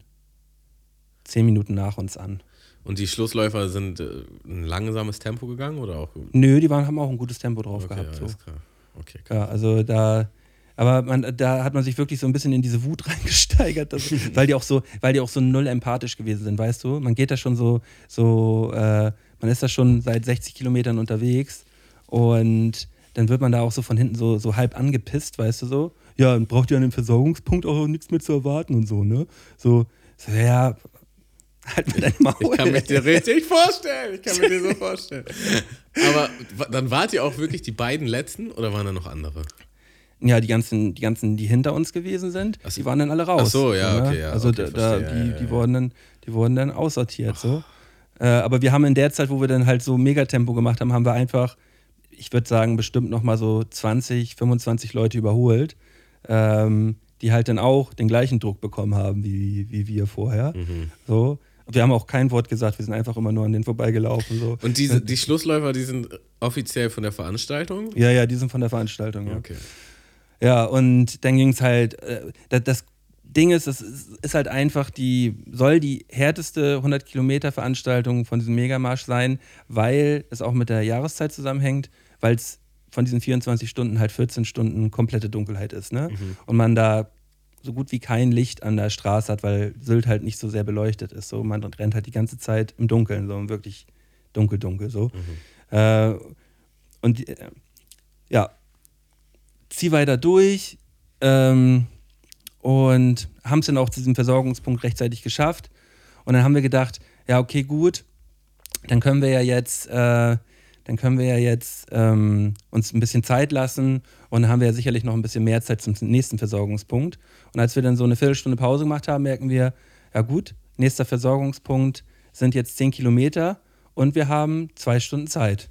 10 Minuten nach uns an. Und die Schlussläufer sind äh, ein langsames Tempo gegangen oder auch? Nö, die waren, haben auch ein gutes Tempo drauf Okay, gehabt. So. klar. Okay, krass. Ja, also da, aber man, da hat man sich wirklich so ein bisschen in diese Wut reingesteigert, dass, weil die auch so, weil die auch so null empathisch gewesen sind, weißt du? Man geht da schon so, so, äh, man ist da schon seit 60 Kilometern unterwegs und dann wird man da auch so von hinten so, so halb angepisst, weißt du so? Ja, dann braucht ihr an dem Versorgungspunkt auch nichts mehr zu erwarten und so, ne? So, so ja, halt mir dein Maul. Ich kann mich dir richtig vorstellen. Ich kann mir dir so vorstellen. Aber dann wart ihr auch wirklich die beiden letzten oder waren da noch andere? Ja, die ganzen, die ganzen, die hinter uns gewesen sind, so. die waren dann alle raus. Ach so, ja, ne? okay, ja, Also okay, da, verstehe, die, ja, ja, die, wurden dann, die wurden dann aussortiert so. Äh, aber wir haben in der Zeit, wo wir dann halt so Megatempo gemacht haben, haben wir einfach, ich würde sagen, bestimmt nochmal so 20, 25 Leute überholt, ähm, die halt dann auch den gleichen Druck bekommen haben wie, wie wir vorher. Mhm. So. Wir haben auch kein Wort gesagt, wir sind einfach immer nur an denen vorbeigelaufen. So. Und diese, die Schlussläufer, die sind offiziell von der Veranstaltung? Ja, ja, die sind von der Veranstaltung. Ja, Okay. ja und dann ging es halt, äh, das, das Ding ist, es ist, halt einfach die, soll die härteste 100 Kilometer Veranstaltung von diesem Megamarsch sein, weil es auch mit der Jahreszeit zusammenhängt, weil es von diesen 24 Stunden halt 14 Stunden komplette Dunkelheit ist. Ne? Und man da so gut wie kein Licht an der Straße hat, weil Sylt halt nicht so sehr beleuchtet ist. So, man rennt halt die ganze Zeit im Dunkeln, so wirklich dunkel, dunkel so. Äh, und äh, ja, zieh weiter durch ähm, und haben es dann auch zu diesem Versorgungspunkt rechtzeitig geschafft. Und dann haben wir gedacht, ja, okay, gut, dann können wir ja jetzt, äh, dann können wir ja jetzt ähm, uns ein bisschen Zeit lassen und dann haben wir ja sicherlich noch ein bisschen mehr Zeit zum nächsten Versorgungspunkt. Und als wir dann so eine Viertelstunde Pause gemacht haben, merken wir, ja gut, nächster Versorgungspunkt sind jetzt 10 Kilometer und wir haben zwei Stunden Zeit.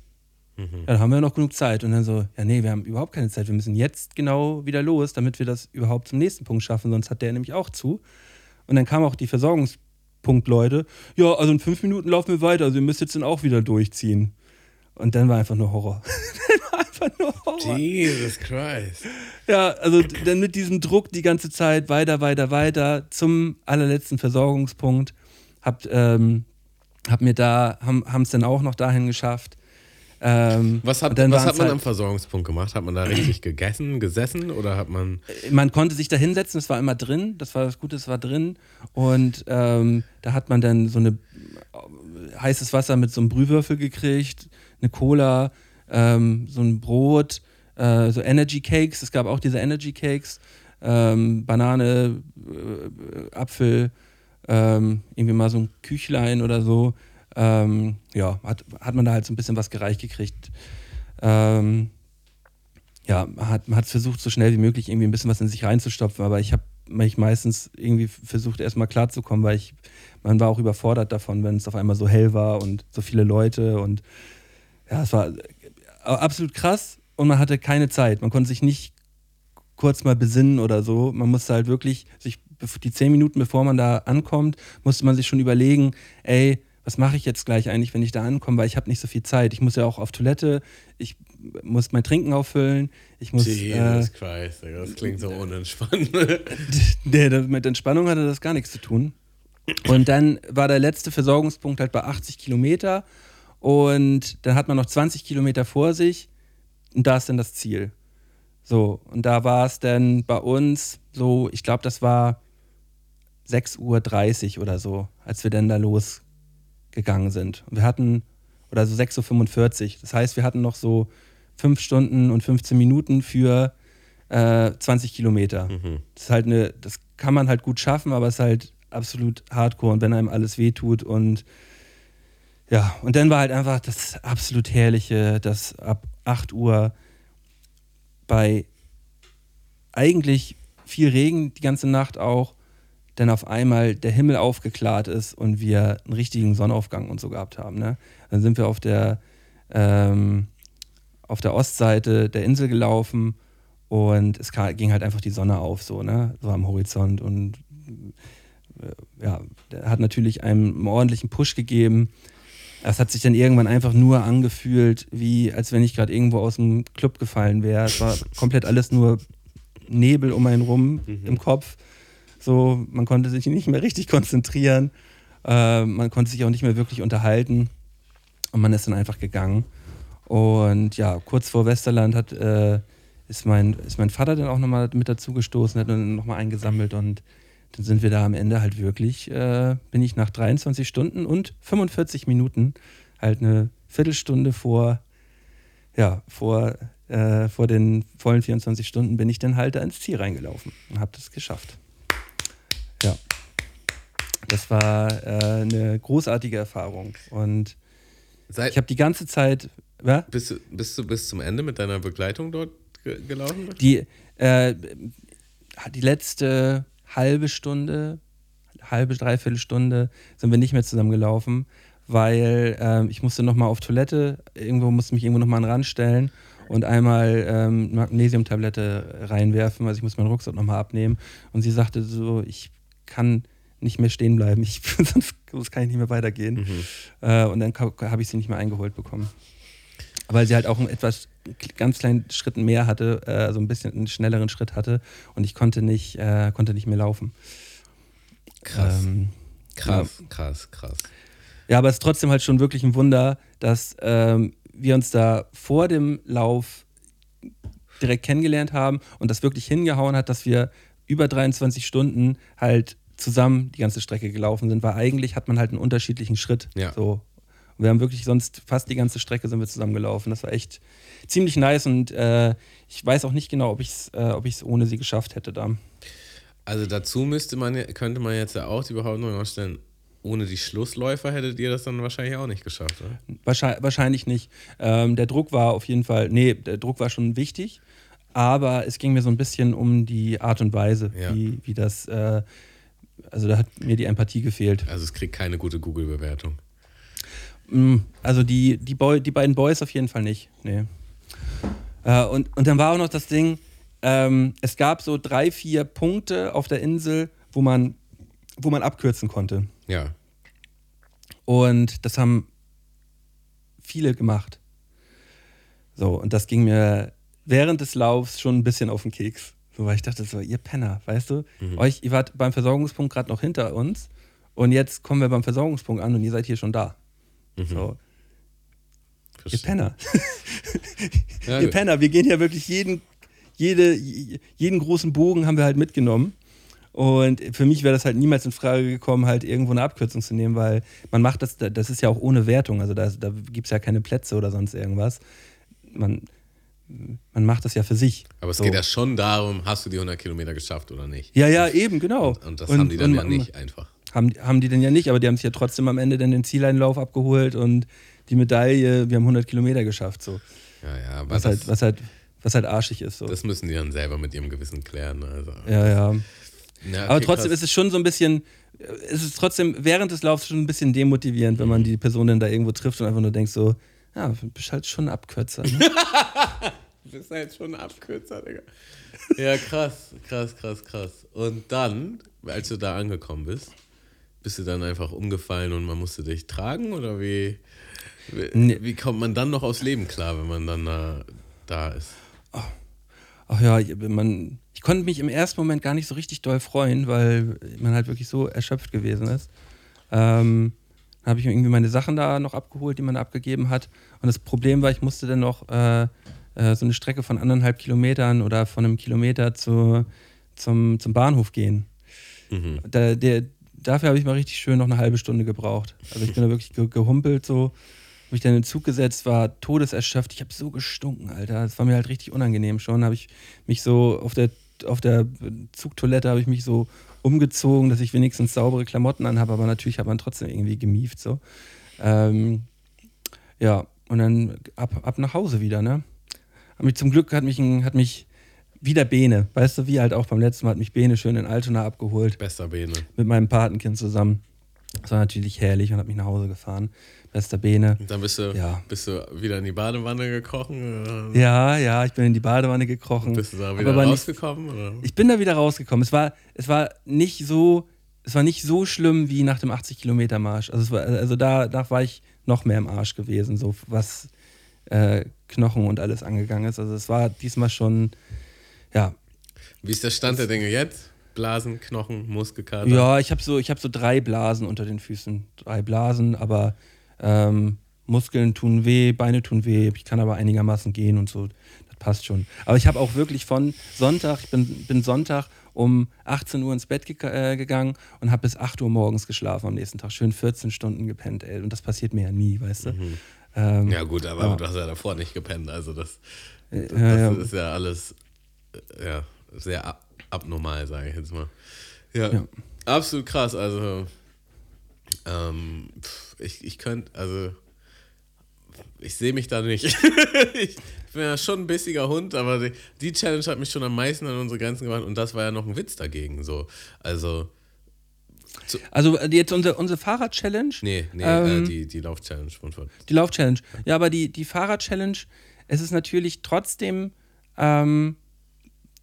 Ja, dann haben wir noch genug Zeit. Und dann so, ja, nee, wir haben überhaupt keine Zeit. Wir müssen jetzt genau wieder los, damit wir das überhaupt zum nächsten Punkt schaffen, sonst hat der nämlich auch zu. Und dann kamen auch die Versorgungspunktleute. Ja, also in fünf Minuten laufen wir weiter, also ihr müsst jetzt dann auch wieder durchziehen. Und dann war einfach nur Horror. dann war einfach nur Horror. Jesus Christ. Ja, also dann mit diesem Druck die ganze Zeit weiter, weiter, weiter zum allerletzten Versorgungspunkt. Hab, ähm, hab mir da, haben es dann auch noch dahin geschafft. Ähm, Was hat, was hat man halt- am Versorgungspunkt gemacht? Hat man da richtig gegessen, gesessen oder hat man. man konnte sich da hinsetzen, es war immer drin, das war das Gute, es war drin. Und ähm, da hat man dann so eine äh, heißes Wasser mit so einem Brühwürfel gekriegt, eine Cola, ähm, so ein Brot, äh, so Energy Cakes, es gab auch diese Energy Cakes, ähm, Banane, äh, Apfel, ähm, irgendwie mal so ein Küchlein oder so. Ähm, ja, hat, hat man da halt so ein bisschen was gereicht gekriegt. Ähm, ja, hat man hat versucht, so schnell wie möglich irgendwie ein bisschen was in sich reinzustopfen, aber ich habe mich meistens irgendwie versucht, erstmal klarzukommen, weil ich, man war auch überfordert davon, wenn es auf einmal so hell war und so viele Leute und ja, es war absolut krass und man hatte keine Zeit. Man konnte sich nicht kurz mal besinnen oder so. Man musste halt wirklich sich, die zehn Minuten bevor man da ankommt, musste man sich schon überlegen, ey, was mache ich jetzt gleich eigentlich, wenn ich da ankomme, weil ich habe nicht so viel Zeit. Ich muss ja auch auf Toilette, ich muss mein Trinken auffüllen, ich muss... Äh, Jesus Christ, Digga, das klingt so unentspannt. Nee, mit Entspannung hatte das gar nichts zu tun. Und dann war der letzte Versorgungspunkt halt bei 80 Kilometer und dann hat man noch 20 Kilometer vor sich und da ist dann das Ziel. So, und da war es dann bei uns so, ich glaube, das war 6.30 Uhr oder so, als wir dann da losgegangen sind. Und wir hatten, oder so 6.45 Uhr, das heißt, wir hatten noch so 5 Stunden und 15 Minuten für äh, 20 Kilometer. Das ist halt eine, das kann man halt gut schaffen, aber es ist halt absolut hardcore und wenn einem alles wehtut und ja, und dann war halt einfach das absolut herrliche, dass ab 8 Uhr bei eigentlich viel Regen die ganze Nacht auch, dann auf einmal der Himmel aufgeklärt ist und wir einen richtigen Sonnenaufgang und so gehabt haben. Ne? Dann sind wir auf der, ähm, auf der Ostseite der Insel gelaufen und es ging halt einfach die Sonne auf, so, ne? so am Horizont und äh, ja, hat natürlich einem einen ordentlichen Push gegeben. Es hat sich dann irgendwann einfach nur angefühlt, wie als wenn ich gerade irgendwo aus dem Club gefallen wäre. Es war komplett alles nur Nebel um einen rum im Kopf. So, man konnte sich nicht mehr richtig konzentrieren. Äh, man konnte sich auch nicht mehr wirklich unterhalten. Und man ist dann einfach gegangen. Und ja, kurz vor Westerland hat, äh, ist, mein, ist mein Vater dann auch nochmal mit dazu gestoßen, hat dann nochmal eingesammelt und dann sind wir da am Ende halt wirklich, äh, bin ich nach 23 Stunden und 45 Minuten halt eine Viertelstunde vor, ja, vor, äh, vor den vollen 24 Stunden bin ich dann halt da ins Ziel reingelaufen und habe das geschafft. Ja. Das war äh, eine großartige Erfahrung und Seit, ich habe die ganze Zeit, ja? bist, du, bist du bis zum Ende mit deiner Begleitung dort ge gelaufen? Die, äh, die letzte halbe Stunde, halbe, dreiviertel Stunde sind wir nicht mehr zusammen gelaufen, weil ähm, ich musste nochmal auf Toilette, irgendwo musste mich irgendwo nochmal an den Rand stellen und einmal ähm, Magnesiumtablette reinwerfen, also ich muss meinen Rucksack nochmal abnehmen. Und sie sagte so, ich kann nicht mehr stehen bleiben, ich, sonst, sonst kann ich nicht mehr weitergehen. Mhm. Äh, und dann habe ich sie nicht mehr eingeholt bekommen. Weil sie halt auch einen etwas ganz kleinen Schritten mehr hatte, äh, also ein bisschen einen schnelleren Schritt hatte und ich konnte nicht, äh, konnte nicht mehr laufen. Krass. Ähm, krass, krass, krass. Ja, aber es ist trotzdem halt schon wirklich ein Wunder, dass ähm, wir uns da vor dem Lauf direkt kennengelernt haben und das wirklich hingehauen hat, dass wir über 23 Stunden halt zusammen die ganze Strecke gelaufen sind, weil eigentlich hat man halt einen unterschiedlichen Schritt. Ja. So. Und wir haben wirklich sonst fast die ganze Strecke sind wir zusammen gelaufen. Das war echt ziemlich nice und äh, ich weiß auch nicht genau, ob ich es äh, ob ich's ohne sie geschafft hätte da. Also dazu müsste man, könnte man jetzt ja auch die Behauptung aufstellen, ohne die Schlussläufer hättet ihr das dann wahrscheinlich auch nicht geschafft, oder? Wahrscheinlich, wahrscheinlich nicht. Ähm, der Druck war auf jeden Fall, nee, der Druck war schon wichtig, aber es ging mir so ein bisschen um die Art und Weise, Ja. wie, wie das, äh, also da hat mir die Empathie gefehlt. Also es kriegt keine gute Google-Bewertung. Mm, Also die, die, Boy, die beiden Boys auf jeden Fall nicht, nee. Äh, und, und dann war auch noch das Ding, ähm, es gab so drei, vier Punkte auf der Insel, wo man, wo man abkürzen konnte. Ja. Und das haben viele gemacht. So, und das ging mir während des Laufs schon ein bisschen auf den Keks. So, weil ich dachte so, ihr Penner, weißt du? Euch, ihr wart beim Versorgungspunkt gerade noch hinter uns und jetzt kommen wir beim Versorgungspunkt an und ihr seid hier schon da. So, ihr. Penner. Ja, ihr. Penner, wir gehen ja wirklich jeden, jede, jeden großen Bogen haben wir halt mitgenommen. Und für mich wäre das halt niemals in Frage gekommen, halt irgendwo eine Abkürzung zu nehmen, weil man macht das, das ist ja auch ohne Wertung, also da, da gibt es ja keine Plätze oder sonst irgendwas. Man, man macht das ja für sich. Aber es So. geht ja schon darum, hast du die 100 Kilometer geschafft oder nicht? Ja, ja, eben, genau. Und, und das haben die dann und ja nicht einfach. Haben, haben die denn ja nicht, aber die haben sich ja trotzdem am Ende dann den Zieleinlauf abgeholt und die Medaille, wir haben 100 Kilometer geschafft, so. Ja, ja, aber Was, das, halt, was, halt, was halt arschig ist, so. das müssen die dann selber mit ihrem Gewissen klären. Also. ja, ja. Aber okay, trotzdem krass. ist es schon so ein bisschen, es ist trotzdem während des Laufs schon ein bisschen demotivierend, wenn man Mhm. die Person dann da irgendwo trifft und einfach nur denkt so, ja, du bist halt schon ein Abkürzer. Ne? Du bist jetzt schon ein Abkürzer, Digga. Ja, krass, krass, krass, krass. Und dann, als du da angekommen bist, bist du dann einfach umgefallen und man musste dich tragen? Oder wie, wie, wie kommt man dann noch aufs Leben klar, wenn man dann da, da ist? Ach ja, ich- man, ich konnte mich im ersten Moment gar nicht so richtig doll freuen, weil man halt wirklich so erschöpft gewesen ist. Ähm, dann habe ich mir irgendwie meine Sachen da noch abgeholt, die man abgegeben hat. Und das Problem war, ich musste dann noch äh, äh, so eine Strecke von anderthalb Kilometern oder von einem Kilometer zu, zum, zum Bahnhof gehen. Mhm. Da, der, dafür habe ich mal richtig schön noch eine halbe Stunde gebraucht. Also ich bin da wirklich ge gehumpelt so. Habe ich dann in den Zug gesetzt, war todeserschöpft. Ich habe so gestunken, Alter. Das war mir halt richtig unangenehm schon. Habe ich mich so auf der, auf der Zugtoilette habe ich mich so umgezogen, dass ich wenigstens saubere Klamotten anhabe, aber natürlich hat man trotzdem irgendwie gemieft so. Ähm, ja, und dann ab, ab nach Hause wieder, ne? Aber mich, zum Glück hat mich, hat mich wieder Bene, weißt du, wie halt auch beim letzten Mal hat mich Bene schön in Altona abgeholt Bester Bene. mit meinem Patenkind zusammen. Das war natürlich herrlich und hat mich nach Hause gefahren. Bester Bene. Und dann bist du, Ja. bist du wieder in die Badewanne gekrochen? Oder Ja, ja, ich bin in die Badewanne gekrochen. Bist du da Aber wieder nicht- rausgekommen? Oder? Ich bin da wieder rausgekommen. Es war, es war nicht so, es war nicht so schlimm wie nach dem 80 Kilometer Marsch. Also, es war, also da, da war ich noch mehr im Arsch gewesen, so was äh, Knochen und alles angegangen ist. Also es war diesmal schon, ja, Wie ist der Stand der Dinge jetzt? Blasen, Knochen, Muskelkater? ja, ich habe so, ich habe so drei Blasen unter den Füßen, drei Blasen, aber ähm, Muskeln tun weh, Beine tun weh. Ich kann aber einigermaßen gehen und so. Das passt schon. Aber ich habe auch wirklich von Sonntag, ich bin, bin Sonntag um 18 Uhr ins Bett ge äh, gegangen und habe bis 8 Uhr morgens geschlafen am nächsten Tag. Schön 14 Stunden gepennt, ey. Und das passiert mir ja nie, weißt du? Ähm, Ja, gut, aber Ja. du hast ja davor nicht gepennt. Also, das, das, ja, ja. ist ja alles äh, ja, sehr ab abnormal, sage ich jetzt mal. Ja, Ja. absolut krass. Also, ähm, ich, ich könnte, also, ich sehe mich da nicht. ich bin ja schon ein bissiger Hund, aber die, die Challenge hat mich schon am meisten an unsere Grenzen gebracht und das war ja noch ein Witz dagegen. So. Also, Also äh, jetzt unsere, unsere Fahrrad-Challenge. nee, nee, Ähm, äh, die, die Lauf-Challenge von. Die Lauf-Challenge. Ja, aber die, die Fahrrad-Challenge, es ist natürlich trotzdem, ähm,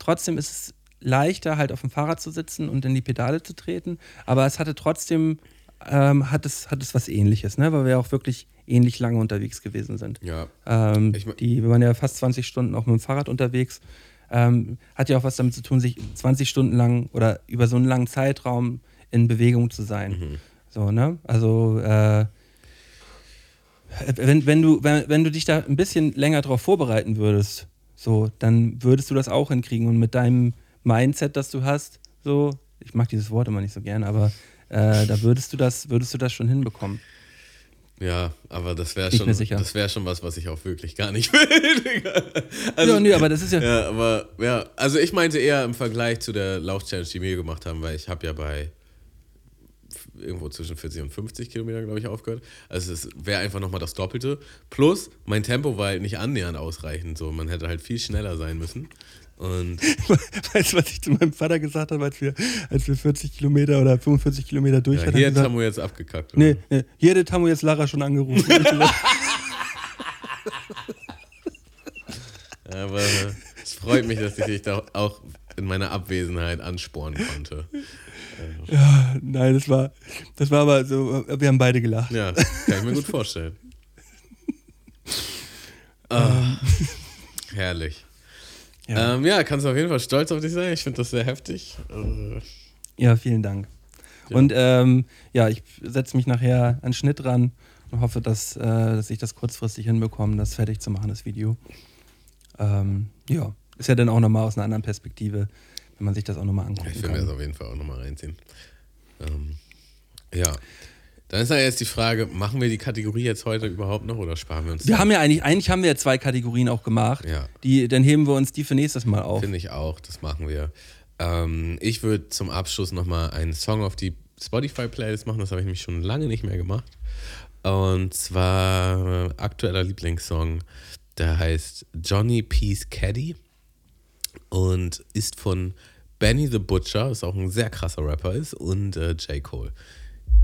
trotzdem ist es leichter, halt auf dem Fahrrad zu sitzen und in die Pedale zu treten. Aber es hatte trotzdem, ähm, hat, es, hat es was ähnliches, ne? weil wir auch wirklich ähnlich lange unterwegs gewesen sind. Ja. Ähm, Ich mein- die, wir waren ja fast 20 Stunden auch mit dem Fahrrad unterwegs. Ähm, hat ja auch was damit zu tun, sich 20 Stunden lang oder über so einen langen Zeitraum in Bewegung zu sein. Mhm. So, ne? Also, äh, wenn, wenn, du, wenn, wenn du dich da ein bisschen länger drauf vorbereiten würdest, so, dann würdest du das auch hinkriegen. Und mit deinem Mindset, das du hast, so, ich mag dieses Wort immer nicht so gern, aber äh, da würdest du das, würdest du das schon hinbekommen. Ja, aber das wäre schon, das wäre schon was, was ich auch wirklich gar nicht will. Also, ja, nee, aber das ist ja. Ja, aber ja, also ich meinte eher im Vergleich zu der Lauf-Challenge, die wir gemacht haben, weil ich habe ja bei irgendwo zwischen 40 und 50 Kilometer, glaube ich, aufgehört. Also es wäre einfach nochmal das Doppelte. Plus, mein Tempo war halt nicht annähernd ausreichend. So, man hätte halt viel schneller sein müssen. Und Weißt du, was ich zu meinem Vater gesagt habe, als wir, als wir 40 Kilometer oder 45 Kilometer durch ja, hatten? hier Hat wir jetzt abgekackt. nee, nee, hier hat Tamu jetzt Lara schon angerufen. Aber es freut mich, dass ich dich da auch in meiner Abwesenheit anspornen konnte. ja, nein, das war, das war aber so, wir haben beide gelacht. Ja, kann ich mir gut vorstellen. Ah, herrlich. Ja. Ja. Ähm, ja, kannst du auf jeden Fall stolz auf dich sein. Ich finde das sehr heftig. Äh, Ja, vielen Dank. Ja. Und ähm, ja, ich setze mich nachher an Schnitt ran und hoffe, dass, äh, dass ich das kurzfristig hinbekomme, das fertig zu machen, das Video. Ähm, ja, ist ja dann auch nochmal aus einer anderen Perspektive, wenn man sich das auch nochmal angucken ich will mir das auf jeden Fall auch nochmal reinziehen. Ähm, ja. Dann ist ja jetzt die Frage, machen wir die Kategorie jetzt heute überhaupt noch oder sparen wir uns Wir das? haben ja eigentlich, eigentlich haben wir ja zwei Kategorien auch gemacht. Ja. Die, dann heben wir uns die für nächstes Mal auf. Finde ich auch, das machen wir. Ähm, ich würde zum Abschluss nochmal einen Song auf die Spotify-Playlist machen, das habe ich nämlich schon lange nicht mehr gemacht. Und zwar aktueller Lieblingssong, der heißt Johnny Peace Caddy und ist von Benny the Butcher, ist auch ein sehr krasser Rapper ist, und äh, J. Cole.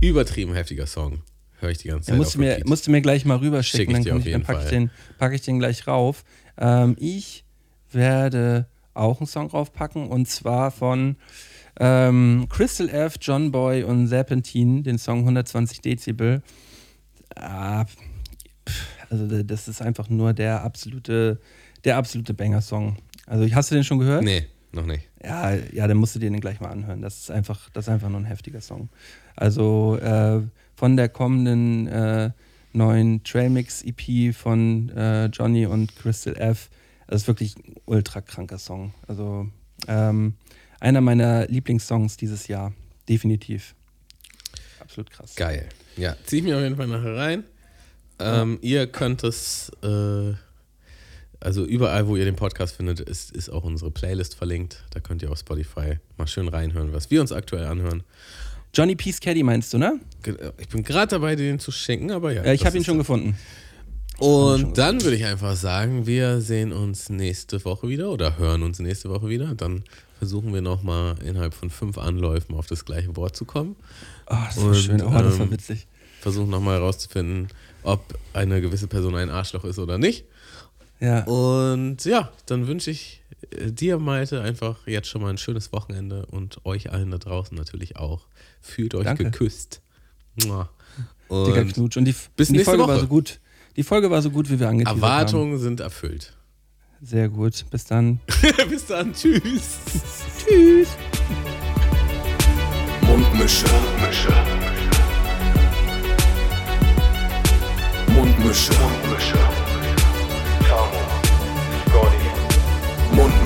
Übertrieben heftiger Song. Höre ich die ganze Zeit. Ja, musst, du mir, musst du mir gleich mal Schick rüberschicken, ich dann, ich, dann packe ich, den, pack ich den gleich rauf. Ähm, ich werde auch einen Song draufpacken und zwar von ähm, Crystal F, John Boy und Serpentine, den Song 120 Dezibel. Ah, also das ist einfach nur der absolute, der absolute Banger-Song. Also hast du den schon gehört? Nee, noch nicht. Ja, ja, dann musst du dir den gleich mal anhören. Das ist einfach, das ist einfach nur ein heftiger Song. Also äh, von der kommenden äh, neuen Trailmix EP von äh, Johnny und Crystal F. Das ist wirklich ein ultra kranker Song. Also ähm, einer meiner Lieblingssongs dieses Jahr. Definitiv. Absolut krass. Geil. Ja, zieh ich mir auf jeden Fall nachher rein. Ähm, Ihr könnt es, äh, also überall, wo ihr den Podcast findet, ist, ist auch unsere Playlist verlinkt. Da könnt ihr auf Spotify mal schön reinhören, was wir uns aktuell anhören. Johnny Peace Caddy meinst du, ne? Ge- Ich bin gerade dabei, den zu schenken, aber ja. Ja, ich habe ihn schon gefunden. Und dann würde ich einfach sagen, wir sehen uns nächste Woche wieder oder hören uns nächste Woche wieder. Dann versuchen wir nochmal innerhalb von fünf Anläufen auf das gleiche Wort zu kommen. Oh, das war Und, schön. Oh, das war ähm, witzig. Versuchen nochmal herauszufinden, ob eine gewisse Person ein Arschloch ist oder nicht. Ja. Und ja, dann wünsche ich äh, dir, Malte, einfach jetzt schon mal ein schönes Wochenende und euch allen da draußen natürlich auch. Fühlt euch Danke. geküsst. Mua. Dicker Und Knutsch. Und die, bis und die nächste Folge war Woche. so gut. Die Folge war so gut, wie wir angeteasert haben. Erwartungen sind erfüllt. Sehr gut. Bis dann. Bis dann, tschüss. Tschüss. Mundmische. Mische. Mundmische. Mische.